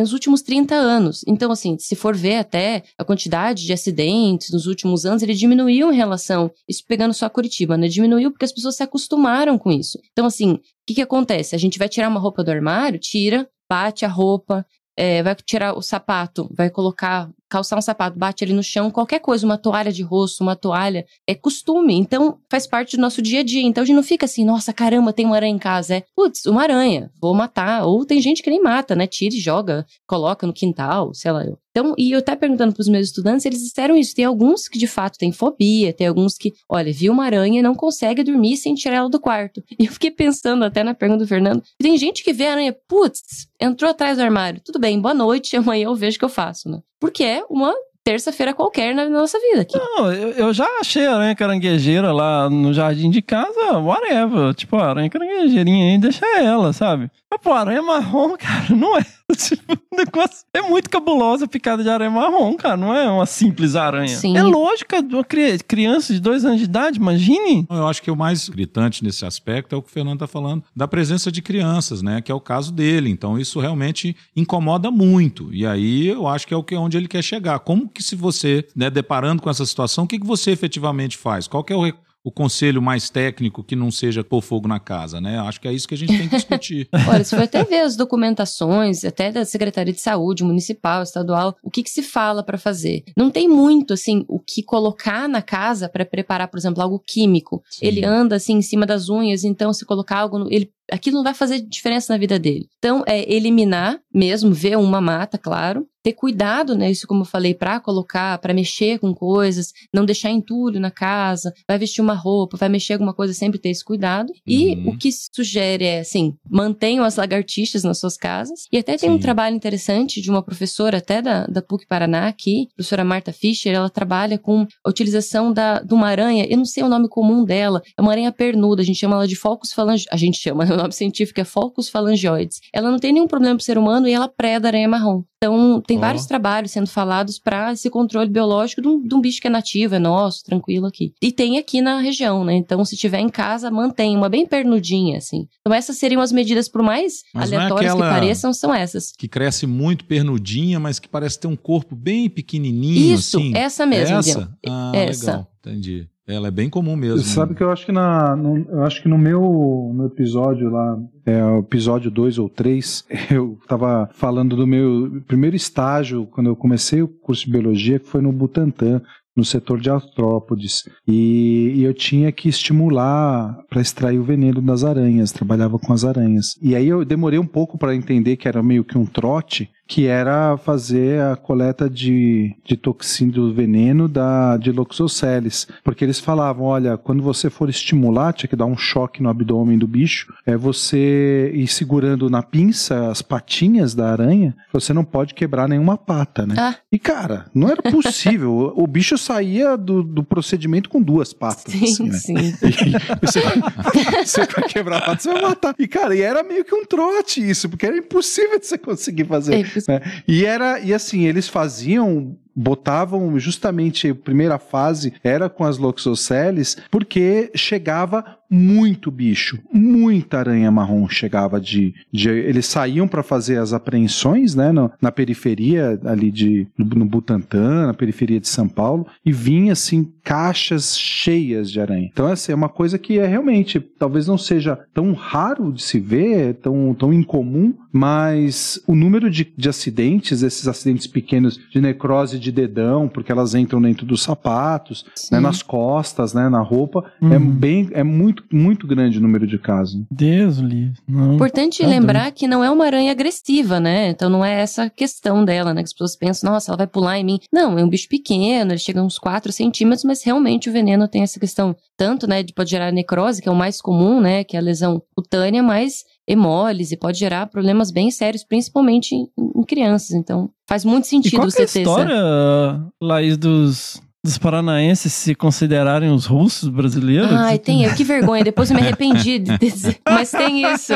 nos últimos 30 anos. Então, assim, se for ver até a quantidade de acidentes nos últimos anos, ele diminuiu em relação, isso pegando só Curitiba, né? Diminuiu porque as pessoas se acostumaram com isso. Então, assim, o que, que acontece? A gente vai tirar uma roupa do armário, tira, bate a roupa, é, vai tirar o sapato, vai colocar, calçar um sapato, bate ali no chão, qualquer coisa, uma toalha de rosto, uma toalha, é costume, então faz parte do nosso dia a dia. Então a gente não fica assim, nossa, caramba, tem uma aranha em casa. É, putz, uma aranha, vou matar. Ou tem gente que nem mata, né? Tira e joga, coloca no quintal, sei lá. Então, e eu até perguntando pros meus estudantes, eles disseram isso. Tem alguns que de fato têm fobia, tem alguns que, olha, viu uma aranha não consegue dormir sem tirar ela do quarto. (laughs) E eu fiquei pensando até na pergunta do Fernando, tem gente que vê a aranha, putz, entrou atrás do armário. Tudo bem, boa noite, (laughs) amanhã eu vejo o que eu faço, né? Porque é uma terça-feira qualquer na nossa vida aqui. Não, eu, eu já achei aranha caranguejeira lá no jardim de casa, whatever. Tipo, a aranha caranguejeirinha aí, deixa ela, sabe? Mas, pô, aranha marrom, (laughs) cara, não é. Tipo, negócio é muito cabulosa a picada de aranha marrom, cara. Não é uma simples aranha. Sim. É lógica de uma cri- criança de dois anos de idade, imagine. Eu acho que o mais gritante nesse aspecto é o que o Fernando está falando, da presença de crianças, né? Que é o caso dele. Então, isso realmente incomoda muito. E aí eu acho que é o que onde ele quer chegar. Como que se você, né, deparando com essa situação, o que, que você efetivamente faz? Qual que é o, o conselho mais técnico que não seja pôr fogo na casa, né? Acho que é isso que a gente tem que discutir. (laughs) Olha, se for até ver as documentações, até da Secretaria de Saúde, municipal, estadual, o que, que se fala para fazer. Não tem muito, assim, o que colocar na casa para preparar, por exemplo, algo químico. Sim. Ele anda, assim, em cima das unhas, então se colocar algo, no- ele, aquilo não vai fazer diferença na vida dele. Então, é eliminar mesmo, ver uma mata, claro. Ter cuidado, né? Isso como eu falei, para colocar, para mexer com coisas, não deixar entulho na casa, vai vestir uma roupa, vai mexer alguma coisa, sempre ter esse cuidado. E Uhum. o que sugere é, assim, mantenham as lagartixas nas suas casas. E até tem um Sim. trabalho interessante de uma professora até da, da PUC Paraná aqui, professora Marta Fischer, ela trabalha com a utilização da, de uma aranha, eu não sei o nome comum dela, é uma aranha pernuda, a gente chama ela de Focus phalange... A gente chama, o nome científico é Focus phalangioides. Ela não tem nenhum problema pro ser humano e ela preda aranha marrom. Então, tem Ó. vários trabalhos sendo falados para esse controle biológico de um, de um bicho que é nativo, é nosso, tranquilo aqui. E tem aqui na região, né? Então, se tiver em casa, mantém uma bem pernudinha, assim. Então, essas seriam as medidas, por mais Mas é aleatórias aquela- que pareçam, são essas. que cresce muito pernudinha, mas que parece ter um corpo bem pequenininho, Isso, assim. essa mesmo, Essa? Dion. Ah, Essa. legal. Entendi. Ela é bem comum mesmo. Você sabe que eu acho que na, no, eu acho que no meu, no episódio lá, é, o episódio 2 ou 3, (laughs) eu tava falando do meu primeiro estágio, quando eu comecei o curso de biologia, que foi no Butantã, no setor de artrópodes. E, e eu tinha que estimular para extrair o veneno das aranhas, trabalhava com as aranhas. E aí eu demorei um pouco para entender que era meio que um trote, que era fazer a coleta de, de toxina do veneno da, de Loxoceles. Porque eles falavam, olha, quando você for estimular, tinha que dar um choque no abdômen do bicho, é você ir segurando na pinça as patinhas da aranha, você não pode quebrar nenhuma pata, né? Ah. E cara, não era possível. (laughs) o, bicho saía do, do procedimento com duas patas. Sim, assim, né? sim. (laughs) E você, (laughs) você vai quebrar a pata, você vai matar. E, cara, e era meio que um trote isso, porque era impossível de você conseguir fazer. É, né? E era, e assim, eles faziam botavam justamente a primeira fase era com as Loxoceles, porque chegava muito bicho, muita aranha marrom chegava de, de eles saíam para fazer as apreensões, né, no, na periferia ali de no, Butantã, na periferia de São Paulo, e vinha assim caixas cheias de aranha. Então essa é uma coisa que é realmente talvez não seja tão raro de se ver, tão tão incomum, mas o número de, de acidentes, esses acidentes pequenos de necrose de dedão, porque elas entram dentro dos sapatos, né, nas costas, né, na roupa, é Uhum. bem é muito muito grande o número de casos. Deus livre. Não. Importante Tá lembrar que não é uma aranha agressiva, né? Então não é essa questão dela, né? Que as pessoas pensam, nossa, ela vai pular em mim. Não, é um bicho pequeno, ele chega a uns 4 centímetros, mas realmente o veneno tem essa questão, tanto, né, de pode gerar necrose, que é o mais comum, né? Que é a lesão cutânea, mas hemólise pode gerar problemas bem sérios, principalmente em, em crianças. Então faz muito E sentido qual que é a você ter história, essa. Laís, dos, dos paranaenses se considerarem os russos brasileiros? Ai, tem, que vergonha, depois eu me arrependi de (laughs) dizer. Mas tem isso.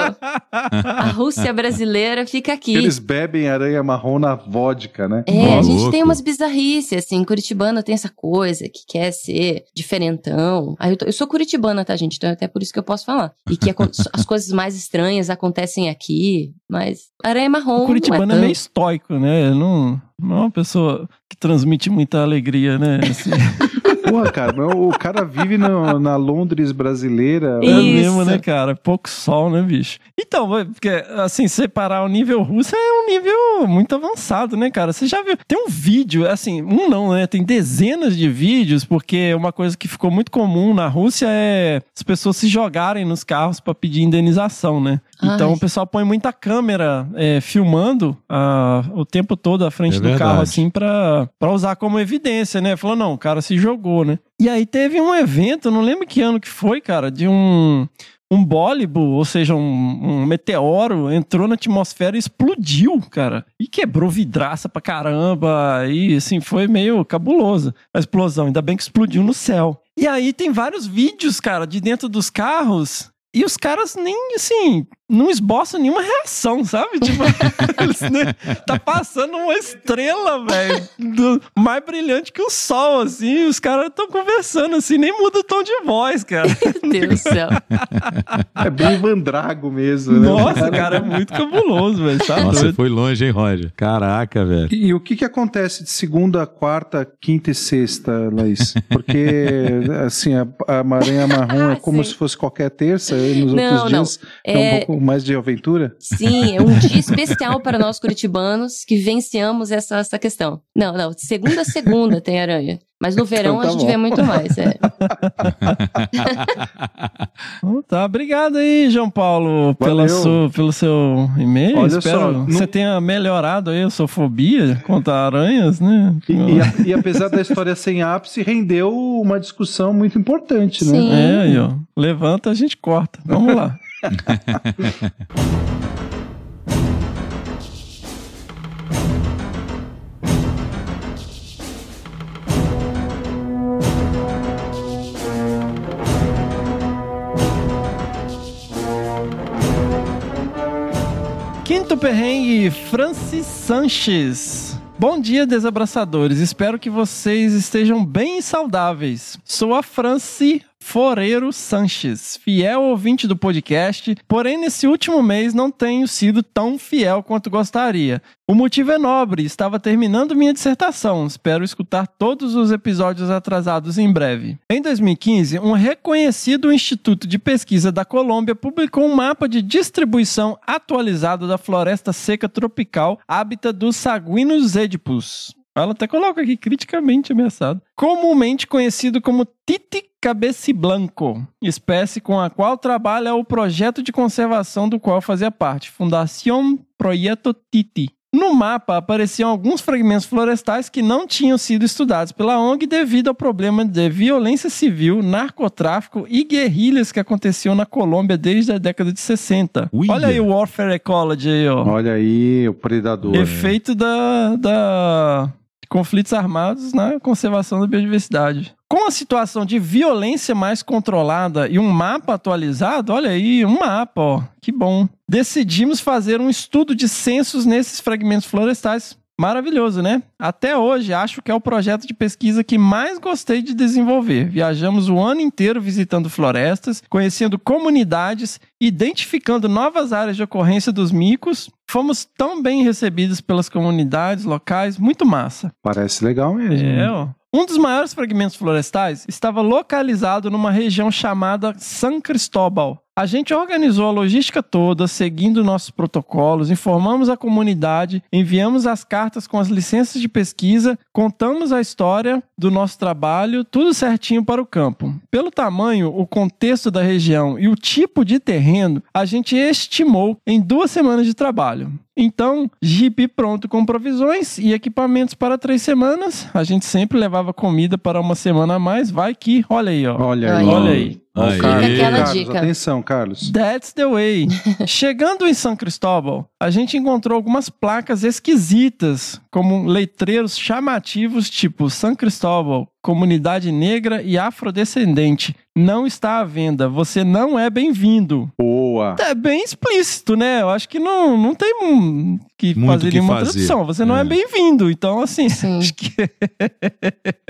A Rússia brasileira fica aqui. Eles bebem aranha marrom na vodka, né? É, a Ó, gente tem umas bizarrices, assim. Curitibano tem essa coisa que quer ser diferentão. Aí eu, tô- eu sou curitibana, tá, gente? Então é até por isso que eu posso falar. E que (laughs) as coisas mais estranhas acontecem aqui, mas aranha marrom. O Curitibano não é, é, meio estoico, né? Ele Não, é uma pessoa que transmite muita alegria, né? Assim, (laughs) Porra, cara, mas o cara vive no- na Londres brasileira. é Isso. mesmo, né, cara? Pouco sol, né, bicho? Então, porque, assim, separar o nível russo é um nível muito avançado, né, cara? Você já viu? Tem um vídeo, assim, um não, né? Tem dezenas de vídeos, porque uma coisa que ficou muito comum na Rússia é as pessoas se jogarem nos carros pra pedir indenização, né? Então Ai. o pessoal põe muita câmera é, filmando ah, o tempo todo à frente É do carro, verdade. assim, pra, pra usar como evidência, né? Falou, não, o cara se jogou, né? E aí teve um evento, não lembro que ano que foi, cara, de um. Um bólibo, ou seja, um, um meteoro, entrou na atmosfera e explodiu, cara. E quebrou vidraça pra caramba. E assim, foi meio cabuloso a explosão. Ainda bem que explodiu no céu. E aí tem vários vídeos, cara, de dentro dos carros. E os caras nem, assim, não esboçam nenhuma reação, sabe? Tipo, (laughs) eles, né, tá passando uma estrela, velho, mais brilhante que o sol, assim. e Os caras estão conversando, assim, nem muda o tom de voz, cara. (laughs) Meu Deus do céu. É bem Vandrago mesmo, né? Nossa, cara, é muito cabuloso, velho. Tá Nossa, doido. foi longe, hein, Roger? Caraca, velho. E, e o que que acontece de segunda, quarta, quinta e sexta, Laís? Porque, assim, a, a aranha marrom é como Ah, Sim. se fosse qualquer terça, e nos Não, outros não. dias é, um É, pouco mais de aventura. Sim, é um dia (laughs) especial para nós curitibanos que venciamos essa, essa questão. Não, não, segunda a segunda tem aranha. Mas no verão Então tá a gente bom. vê muito mais. É. (laughs) Então Tá, obrigado aí, João Paulo, pela sua, pelo seu e-mail. Olha Espero só, que não- você tenha melhorado aí a sua fobia contra aranhas, né? E, e a- e apesar da história sem ápice, rendeu uma discussão muito importante, né? Sim. É, aí, ó. Levanta, a gente corta. Vamos lá. Quinto perrengue, Francis Sanches. Bom dia, desabraçadores. Espero que vocês estejam bem saudáveis. Sou a Franci Foreiro Sanches, fiel ouvinte do podcast, porém nesse último mês não tenho sido tão fiel quanto gostaria. O motivo é nobre, estava terminando minha dissertação, espero escutar todos os episódios atrasados em breve. Em 2015, um reconhecido instituto de pesquisa da Colômbia publicou um mapa de distribuição atualizado da floresta seca tropical hábitat dos Saguinos edipus. Ela até coloca aqui criticamente ameaçado. Comumente conhecido como Titi cabeciblanco, espécie com a qual trabalha o projeto de conservação do qual fazia parte, Fundación Proyecto Titi. No mapa apareciam alguns fragmentos florestais que não tinham sido estudados pela ONG devido ao problema de violência civil, narcotráfico e guerrilhas que aconteciam na Colômbia desde a década de 60. Uia. Olha aí o Warfare Ecology aí, ó. Olha aí, o predador. né? Efeito da, da conflitos armados na conservação da biodiversidade. Com a situação de violência mais controlada e um mapa atualizado, olha aí, um mapa, ó, que bom. Decidimos fazer um estudo de censos nesses fragmentos florestais, Maravilhoso, né? Até hoje acho que é o projeto de pesquisa que mais gostei de desenvolver. Viajamos o ano inteiro visitando florestas, conhecendo comunidades, identificando novas áreas de ocorrência dos micos. Fomos tão bem recebidos pelas comunidades locais, muito massa. Parece legal mesmo. É, ó. Um dos maiores fragmentos florestais estava localizado numa região chamada San Cristóbal. A gente organizou a logística toda, seguindo nossos protocolos, informamos a comunidade, enviamos as cartas com as licenças de pesquisa, contamos a história do nosso trabalho, tudo certinho para o campo. Pelo tamanho, o contexto da região e o tipo de terreno, a gente estimou em duas semanas de trabalho. Então, Jeep pronto com provisões e equipamentos para três semanas. A gente sempre levava comida para uma semana a mais. Vai que, olha aí, ó. Olha aí. aí. Olha aí. Aí. Carlos, aquela Carlos, dica. Atenção, Carlos. That's the way. (laughs) Chegando em São Cristóbal, a gente encontrou algumas placas esquisitas, como letreiros chamativos tipo São Cristóbal, comunidade negra e afrodescendente. Não está à venda. Você não é bem-vindo. Boa. É bem explícito, né? Eu acho que não, não tem que Muito fazer que nenhuma fazer. tradução. Você não é, É. bem-vindo. Então, assim, Sim. (laughs) acho que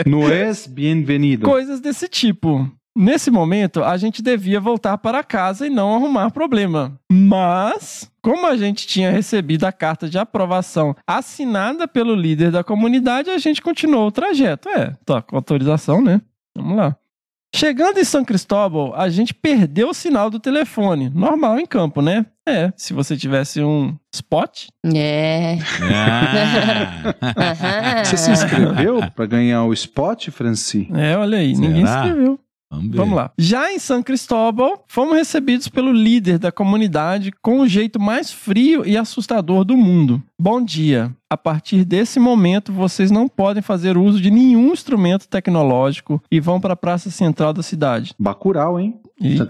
No es bienvenido. coisas desse tipo. Nesse momento, a gente devia voltar para casa e não arrumar problema. Mas, como a gente tinha recebido a carta de aprovação assinada pelo líder da comunidade, a gente continuou o trajeto. É, tá com autorização, né? Vamos lá. Chegando em São Cristóbal, a gente perdeu o sinal do telefone. Normal em campo, né? É, se você tivesse um spot. É. Ah. (laughs) Você se inscreveu para ganhar o spot, Franci? É, olha aí, Será? ninguém escreveu. Vamos. Vamos lá. Já em São Cristóbal, fomos recebidos pelo líder da comunidade com o jeito mais frio e assustador do mundo. Bom dia. A partir desse momento, vocês não podem fazer uso de nenhum instrumento tecnológico e vão para a praça central da cidade. Bacurau, hein? Eita.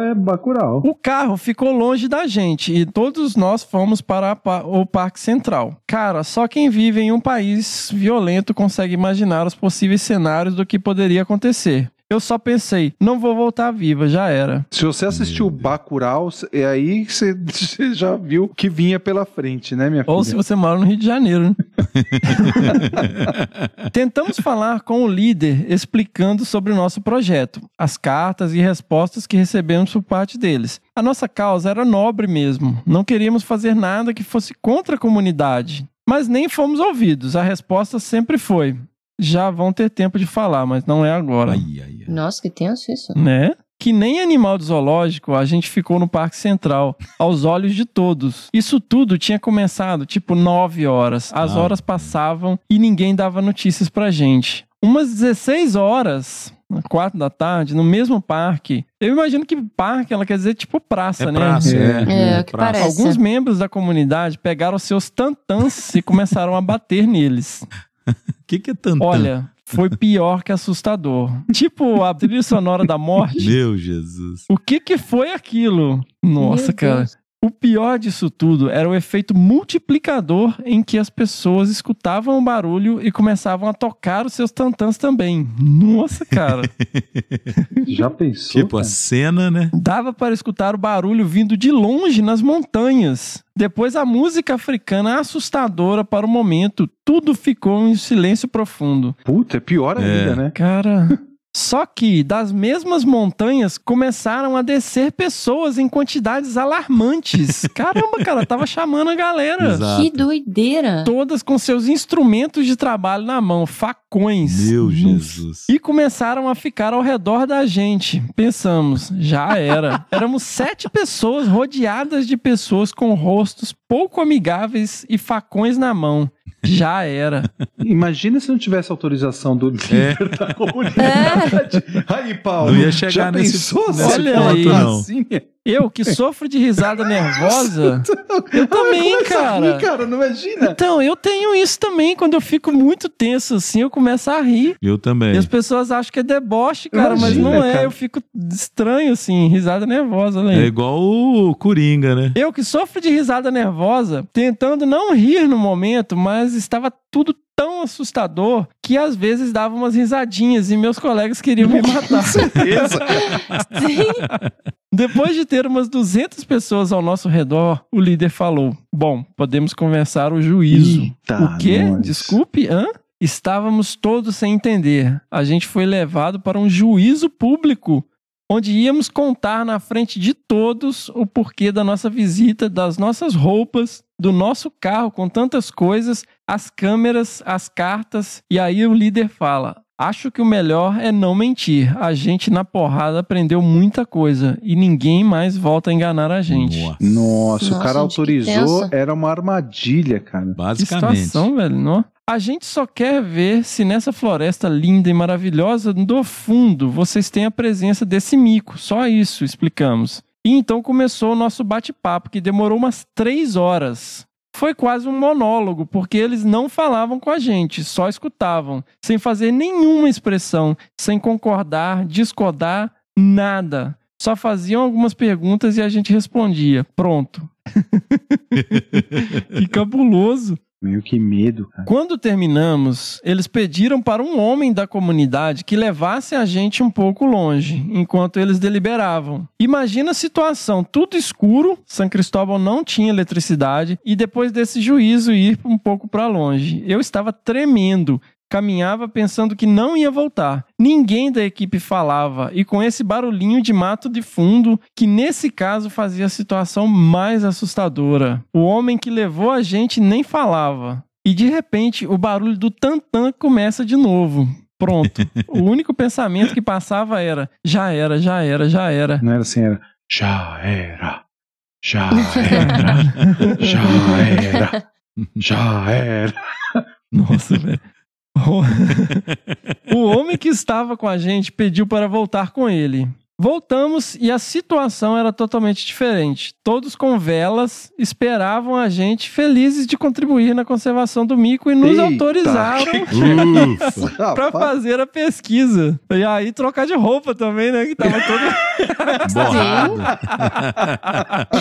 É Bacurau. O carro ficou longe da gente e todos nós fomos para pa- o Parque Central. Cara, só quem vive em um país violento consegue imaginar os possíveis cenários do que poderia acontecer. Eu só pensei, não vou voltar viva, já era. Se você assistiu Bacurau, é aí que você, você (laughs) já viu que vinha pela frente, né, minha filha? Ou se você mora no Rio de Janeiro, né? (laughs) Tentamos falar com o líder explicando sobre o nosso projeto, as cartas e respostas que recebemos por parte deles. A nossa causa era nobre mesmo. Não queríamos fazer nada que fosse contra a comunidade. Mas nem fomos ouvidos. A resposta sempre foi: já vão ter tempo de falar, mas não é agora. Ai, ai, ai. Nossa, que tenso isso. Né? Que nem animal de zoológico, a gente ficou no Parque Central, aos olhos de todos. Isso tudo tinha começado tipo 9 horas. As Ah. horas passavam e ninguém dava notícias pra gente. Umas 16 horas, 4 da tarde, no mesmo parque. Eu imagino que parque, ela quer dizer tipo praça, É né? praça, é. É, o que praça. parece. Alguns membros da comunidade pegaram seus tantãs e começaram a bater neles. O (laughs) que, que é tantão? Olha, foi pior que assustador. (laughs) Tipo a trilha sonora da morte. Meu Jesus. O que que foi aquilo? Nossa, Meu cara. Deus. O pior disso tudo era o efeito multiplicador em que as pessoas escutavam o barulho e começavam a tocar os seus tantãs também. Nossa, cara. (laughs) Já pensou? Tipo, a cara? cena, né? Dava para escutar o barulho vindo de longe nas montanhas. Depois a música africana assustadora para o momento. Tudo ficou em silêncio profundo. Puta, é pior ainda, né? Cara. Só que das mesmas montanhas começaram a descer pessoas em quantidades alarmantes. (laughs) Caramba, cara, tava chamando a galera. Exato. Que doideira. Todas com seus instrumentos de trabalho na mão, facões. Meu. Jesus. E começaram a ficar ao redor da gente. Pensamos, já era. (laughs) Éramos sete pessoas rodeadas de pessoas com rostos pouco amigáveis e facões na mão. Já era. Imagina se não tivesse autorização do líder da (laughs) comunidade. Aí, Paulo. Não ia chegar já nesse- pensou nesse se ponto, fosse não. assim? Eu que (laughs) sofro de risada nervosa. (laughs) Eu também, a cara. rir, cara, não imagina. Então, eu tenho isso também. Quando eu fico muito tenso assim, eu começo a rir. Eu também. E as pessoas acham que é deboche, cara, mas Imagina, não é. cara. Eu fico estranho, assim, risada nervosa, É né? igual o Coringa, né? Eu que sofro de risada nervosa, tentando não rir no momento, mas estava tudo tão assustador que às vezes dava umas risadinhas e meus colegas queriam me matar. Certeza. (laughs) Depois de ter umas 200 pessoas ao nosso redor, o líder falou: Bom, podemos conversar o juízo. Eita, o quê? nós. Desculpe, hã? Estávamos todos sem entender. A gente foi levado para um juízo público, onde íamos contar na frente de todos o porquê da nossa visita, das nossas roupas, do nosso carro com tantas coisas, as câmeras, as cartas. E aí o líder fala: Acho que o melhor é não mentir. A gente na porrada aprendeu muita coisa e ninguém mais volta a enganar a gente. Nossa. Nossa, o cara gente, que autorizou, era uma armadilha, cara. Que Basicamente. situação, velho, não? A gente só quer ver se nessa floresta linda e maravilhosa, do fundo, vocês têm a presença desse mico. Só isso, explicamos. E então começou o nosso bate-papo, que demorou umas três horas. Foi quase um monólogo, porque eles não falavam com a gente, só escutavam, sem fazer nenhuma expressão, sem concordar, discordar, nada. Só faziam algumas perguntas e a gente respondia. Pronto. (laughs) que cabuloso. Meio que medo, cara. Quando terminamos, eles pediram para um homem da comunidade que levasse a gente um pouco longe, enquanto eles deliberavam. Imagina a situação, tudo escuro, São Cristóbal não tinha eletricidade, e depois desse juízo ir um pouco para longe. Eu estava tremendo. Caminhava pensando que não ia voltar. Ninguém da equipe falava, e com esse barulhinho de mato de fundo, que nesse caso fazia a situação mais assustadora. O homem que levou a gente nem falava. E de repente, o barulho do tantã começa de novo. Pronto. o (laughs) único pensamento que passava era: já era, já era, já era. Não era assim, era. Já era. Já (laughs) era. já era. (laughs) Já era. Nossa, velho. (laughs) o homem que estava com a gente pediu para voltar com ele. Voltamos e a situação era totalmente diferente. Todos com velas esperavam a gente felizes de contribuir na conservação do mico e nos Eita. autorizaram (laughs) (laughs) para fazer a pesquisa. E aí trocar de roupa também, né? Que tava todo (laughs) Borrado.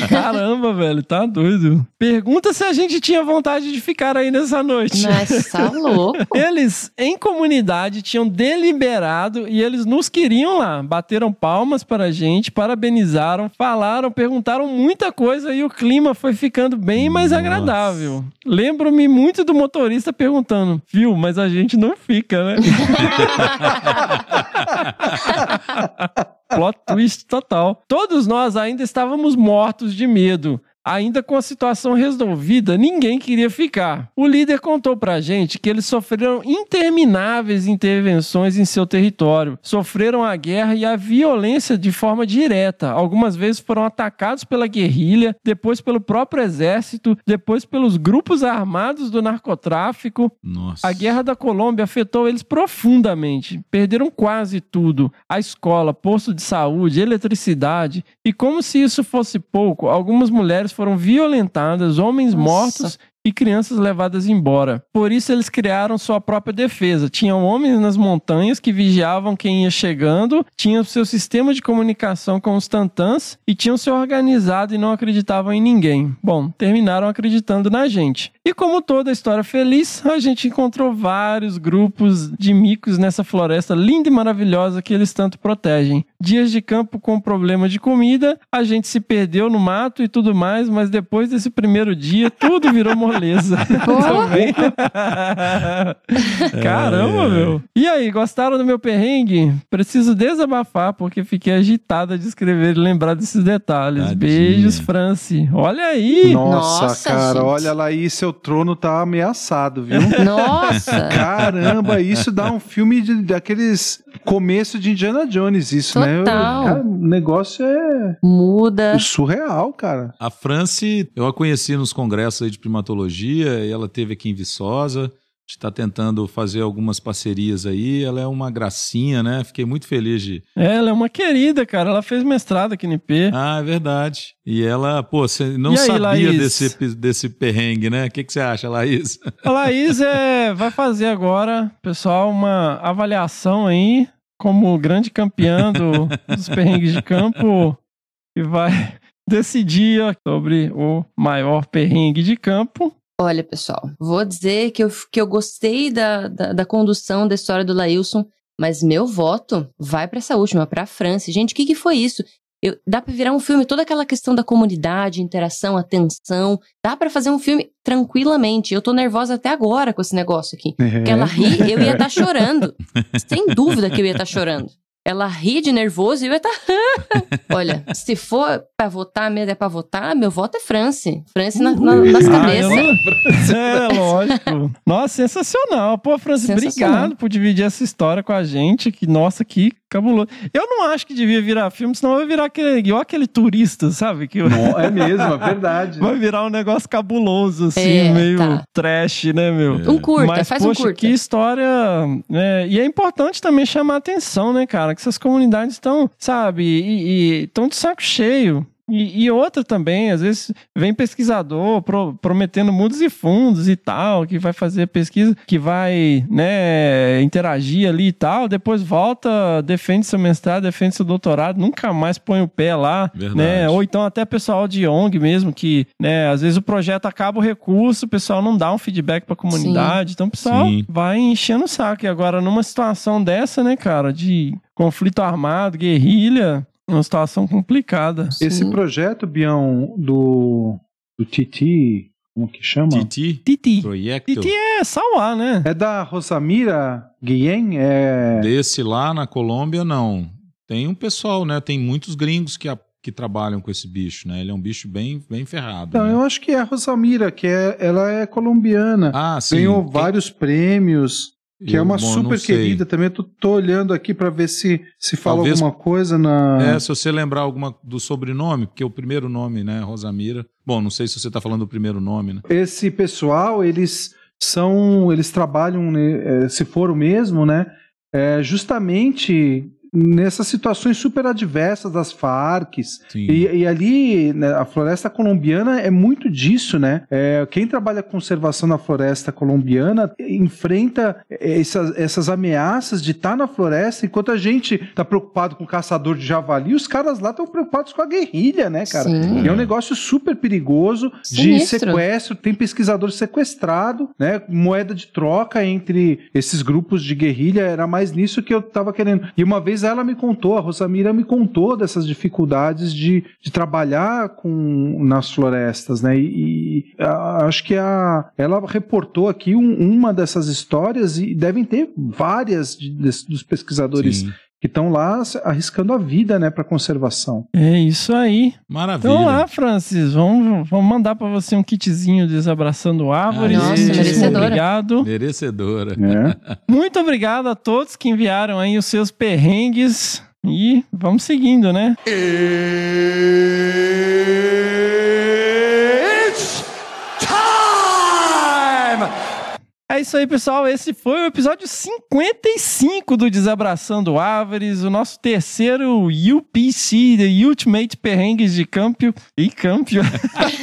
Caramba, velho, tá doido. Pergunta se a gente tinha vontade de ficar aí nessa noite. Nossa, tá louco. Eles, em comunidade, tinham deliberado e eles nos queriam lá. Bateram palmas para a gente, parabenizaram, falaram, perguntaram muita coisa e o clima foi ficando bem mais Nossa. agradável. Lembro-me muito do motorista perguntando: viu, mas a gente não fica, né? (laughs) Plot twist total. Todos nós ainda estávamos mortos de medo. Ainda com a situação resolvida, ninguém queria ficar. O líder contou pra gente que eles sofreram intermináveis intervenções em seu território, sofreram a guerra e a violência de forma direta. Algumas vezes foram atacados pela guerrilha, depois pelo próprio exército, depois pelos grupos armados do narcotráfico. Nossa. A guerra da Colômbia afetou eles profundamente. Perderam quase tudo: a escola, posto de saúde, eletricidade. E como se isso fosse pouco, algumas mulheres foram violentadas, homens Nossa. mortos e crianças levadas embora. Por isso eles criaram sua própria defesa. Tinham homens nas montanhas que vigiavam quem ia chegando, tinham seu sistema de comunicação com os tantãs e tinham se organizado e não acreditavam em ninguém. Bom, terminaram acreditando na gente. E como toda história feliz, a gente encontrou vários grupos de micos nessa floresta linda e maravilhosa que eles tanto protegem. Dias de campo com problema de comida, a gente se perdeu no mato e tudo mais, mas depois desse primeiro dia, tudo virou moleza. (laughs) (laughs) Também. (laughs) Caramba, meu. E aí, gostaram do meu perrengue? Preciso desabafar porque fiquei agitada de escrever e lembrar desses detalhes. Tadinha. Beijos, Franci. Olha aí. Nossa, Nossa, cara, gente. olha lá aí, seu trono tá ameaçado, viu? (laughs) Nossa. Caramba, isso dá um filme de, daqueles começo de Indiana Jones, isso, né? Total. Cara, o negócio é Muda. surreal, cara. A Franci, eu a conheci nos congressos aí de primatologia e ela teve aqui em Viçosa. A gente está tentando fazer algumas parcerias aí. Ela é uma gracinha, né? Fiquei muito feliz de. Ela é uma querida, cara. Ela fez mestrado aqui no IP. Ah, é verdade. E ela, pô, você não aí, sabia Laís? desse, desse perrengue, né? O que, que você acha, Laís? A Laís é, (laughs) vai fazer agora, pessoal, uma avaliação aí como grande campeã do- dos perrengues de campo e vai (laughs) decidir sobre o maior perrengue de campo. Olha, pessoal, vou dizer que eu, que eu gostei da, da, da condução da história do Lailson, mas meu voto vai para essa última, para a França. Gente, o que, que foi isso? Eu- dá pra virar um filme, toda aquela questão da comunidade, interação, atenção. Dá pra fazer um filme tranquilamente. Eu tô nervosa até agora com esse negócio aqui. Porque ela ri, eu ia estar (laughs) chorando. Sem dúvida que eu ia estar chorando. Ela ri de nervoso e eu ia estar. (laughs) Olha, se for pra votar mesmo, é pra votar, meu voto é France. France na- na- nas Ah, cabeças. não- É, lógico. Nossa, sensacional. Pô, Francis, Sensacional. obrigado por dividir essa história com a gente. Que, nossa, que cabuloso. Eu não acho que devia virar filme, senão vai virar aquele, igual aquele turista, sabe? Que Não, é mesmo, é verdade. vai virar um negócio cabuloso, assim, É, meio tá. trash, né, meu? Um curta, Mas, faz poxa, um curta. que história. né? E é importante também chamar a atenção, né, cara? Que essas comunidades estão, sabe, e estão de saco cheio. E, e outra também, às vezes vem pesquisador pro- prometendo mundos e fundos e tal, que vai fazer pesquisa, que vai, né, interagir ali e tal, depois volta, defende seu mestrado, defende seu doutorado, nunca mais põe o pé lá, Verdade. né? Ou então até pessoal de ONG mesmo, que, né, às vezes o projeto acaba o recurso, o pessoal não dá um feedback pra comunidade, então o pessoal Sim. vai enchendo o saco. E agora, numa situação dessa, né, cara, de conflito armado, guerrilha, uma situação complicada. Esse Sim. projeto, Bião, do, do Titi, como que chama? Titi Titi. Projecto. Titi é Sauá, né? É da Rosamira Guilhem? É... Desse lá na Colômbia, não. Tem um pessoal, né? Tem muitos gringos que, a- que trabalham com esse bicho, né? Ele é um bicho bem, bem ferrado. Não, né? eu acho que é a Rosamira, que é, ela é colombiana. Ah, sim. Ganhou Quem- vários prêmios. Que é Eu, uma bom, super querida também. Eu tô, tô olhando aqui pra ver se, se fala Talvez- alguma coisa na. É, se você lembrar alguma do sobrenome, porque o primeiro nome, né, Rosamira. Bom, não sei se você tá falando do primeiro nome, né? Esse pessoal, eles são. Eles trabalham, né, é, se for o mesmo, né? é, justamente nessas situações super adversas das Farc. Sim. E, e ali, né, a floresta colombiana é muito disso, né? É, quem trabalha conservação na floresta colombiana enfrenta essas, essas ameaças de estar na floresta, enquanto a gente tá preocupado com o caçador de javali, os caras lá estão preocupados com a guerrilha, né, cara? Sim. É um negócio super perigoso de Sinistro. sequestro, tem pesquisador sequestrado, né? Moeda de troca entre esses grupos de guerrilha, era mais nisso que eu tava querendo. E uma vez ela me contou, a Rosamira me contou dessas dificuldades de, de trabalhar com nas florestas, né? E, e, a- acho que a, ela reportou aqui um- uma dessas histórias e devem ter várias de- des- dos pesquisadores Sim. Que estão lá arriscando a vida, né, para conservação. É isso aí. Maravilha. Então lá, Francis, vamos, vamos mandar pra você um kitzinho desabraçando árvores. Nossa, Muitíssimo merecedora. Obrigado. Merecedora. É. (laughs) Muito obrigado a todos que enviaram aí os seus perrengues. E vamos seguindo, né? É isso aí, pessoal. Esse foi o episódio 55 do Desabraçando Árvores, o nosso terceiro UPC, The Ultimate Perrengues de Campio. E Campio.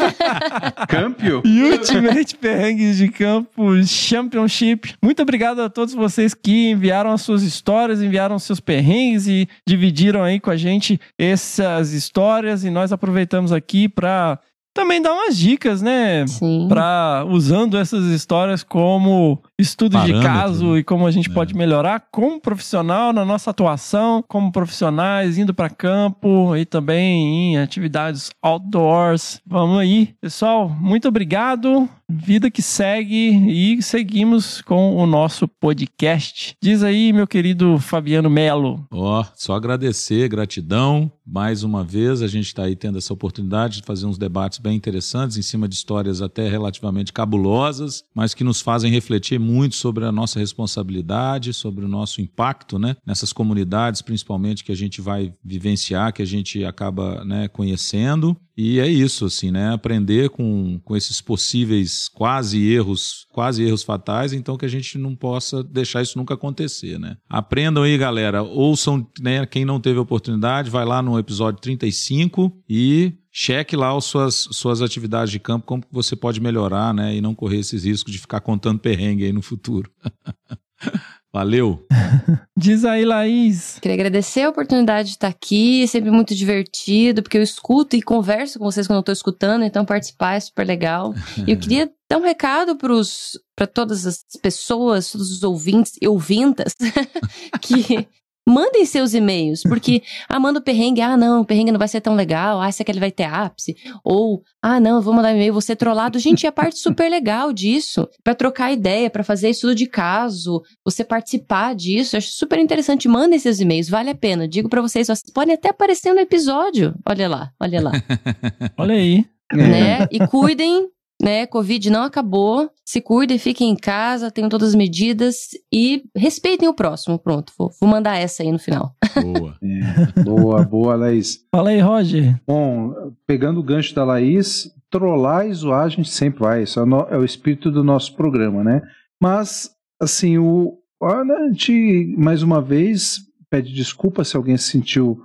(laughs) Câmbio? (laughs) Ultimate Perrengues de Campo Championship. Muito obrigado a todos vocês que enviaram as suas histórias, enviaram seus perrengues e dividiram aí com a gente essas histórias. E nós aproveitamos aqui para também dar umas dicas, né? Sim. Pra, usando essas histórias como estudo de caso né? e como a gente É. pode melhorar como profissional na nossa atuação, como profissionais indo para campo e também em atividades outdoors. Vamos aí, pessoal. Muito obrigado. Vida que segue e seguimos com o nosso podcast. Diz aí, meu querido Fabiano Melo. Ó, só agradecer, gratidão. Mais uma vez, a gente está aí tendo essa oportunidade de fazer uns debates bem interessantes em cima de histórias até relativamente cabulosas, mas que nos fazem refletir muito sobre a nossa responsabilidade, sobre o nosso impacto, né? Nessas comunidades, principalmente que a gente vai vivenciar, que a gente acaba né, conhecendo. E é isso, assim, né? Aprender com, com esses possíveis quase erros, quase erros fatais, então que a gente não possa deixar isso nunca acontecer, né? Aprendam aí, galera. Ouçam, né? Quem não teve oportunidade, vai lá no episódio 35 e cheque lá as suas, suas atividades de campo, como você pode melhorar, né? E não correr esses riscos de ficar contando perrengue aí no futuro. (laughs) Valeu. (laughs) Diz aí, Laís. Queria agradecer a oportunidade de estar aqui, é sempre muito divertido, porque eu escuto e converso com vocês quando eu estou escutando, então participar é super legal. (laughs) E eu queria dar um recado para todas as pessoas, todos os ouvintes e ouvintas, que mandem seus e-mails, porque, (laughs) ah, manda o perrengue, ah, não, o perrengue não vai ser tão legal, ah, será que ele vai ter ápice? Ou, ah, não, eu vou mandar um e-mail, vou ser trollado. Gente, é a parte super legal disso, para trocar ideia, para fazer estudo de caso, você participar disso, eu acho super interessante. Mandem seus e-mails, vale a pena. Digo para vocês, vocês podem até aparecer no episódio. Olha lá, olha lá. (laughs) Olha aí. Né? E cuidem né? Covid não acabou. Se cuidem, fiquem em casa, tenham todas as medidas e respeitem o próximo. Pronto, vou, vou mandar essa aí no final. Boa. (laughs) É, boa, boa, Laís. Fala aí, Roger. Bom, pegando o gancho da Laís, trollar e zoar a gente sempre vai. Isso é o, no- é o espírito do nosso programa, né? Mas, assim, o, a gente, mais uma vez, pede desculpa se alguém se sentiu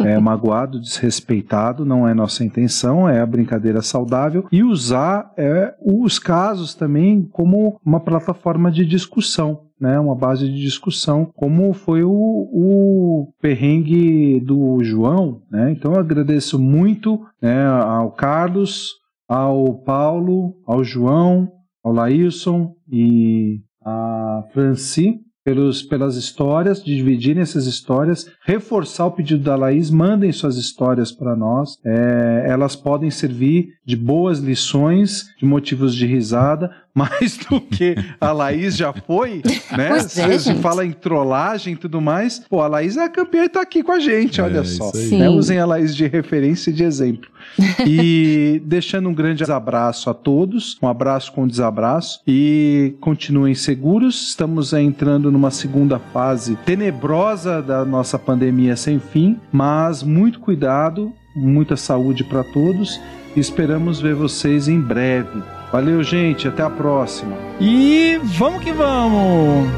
é, magoado, desrespeitado, não é nossa intenção, é a brincadeira saudável. E usar é, os casos também como uma plataforma de discussão. Né, uma base de discussão, como foi o, o perrengue do João. Né? Então eu agradeço muito né, ao Carlos, ao Paulo, ao João, ao Laílson e a Franci pelos, pelas histórias, dividirem essas histórias, reforçar o pedido da Laís, mandem suas histórias para nós. É, elas podem servir de boas lições, de motivos de risada, mais (laughs) do que a Laís já foi, né? É, Você gente. fala em trollagem e tudo mais. Pô, a Laís é a campeã e tá aqui com a gente, olha É, só. Né? Usem a Laís de referência e de exemplo. (laughs) E deixando um grande abraço a todos, um abraço com desabraço e continuem seguros. Estamos entrando numa segunda fase tenebrosa da nossa pandemia sem fim, mas muito cuidado, muita saúde para todos e esperamos ver vocês em breve. Valeu, gente, até a próxima. E vamos que vamos!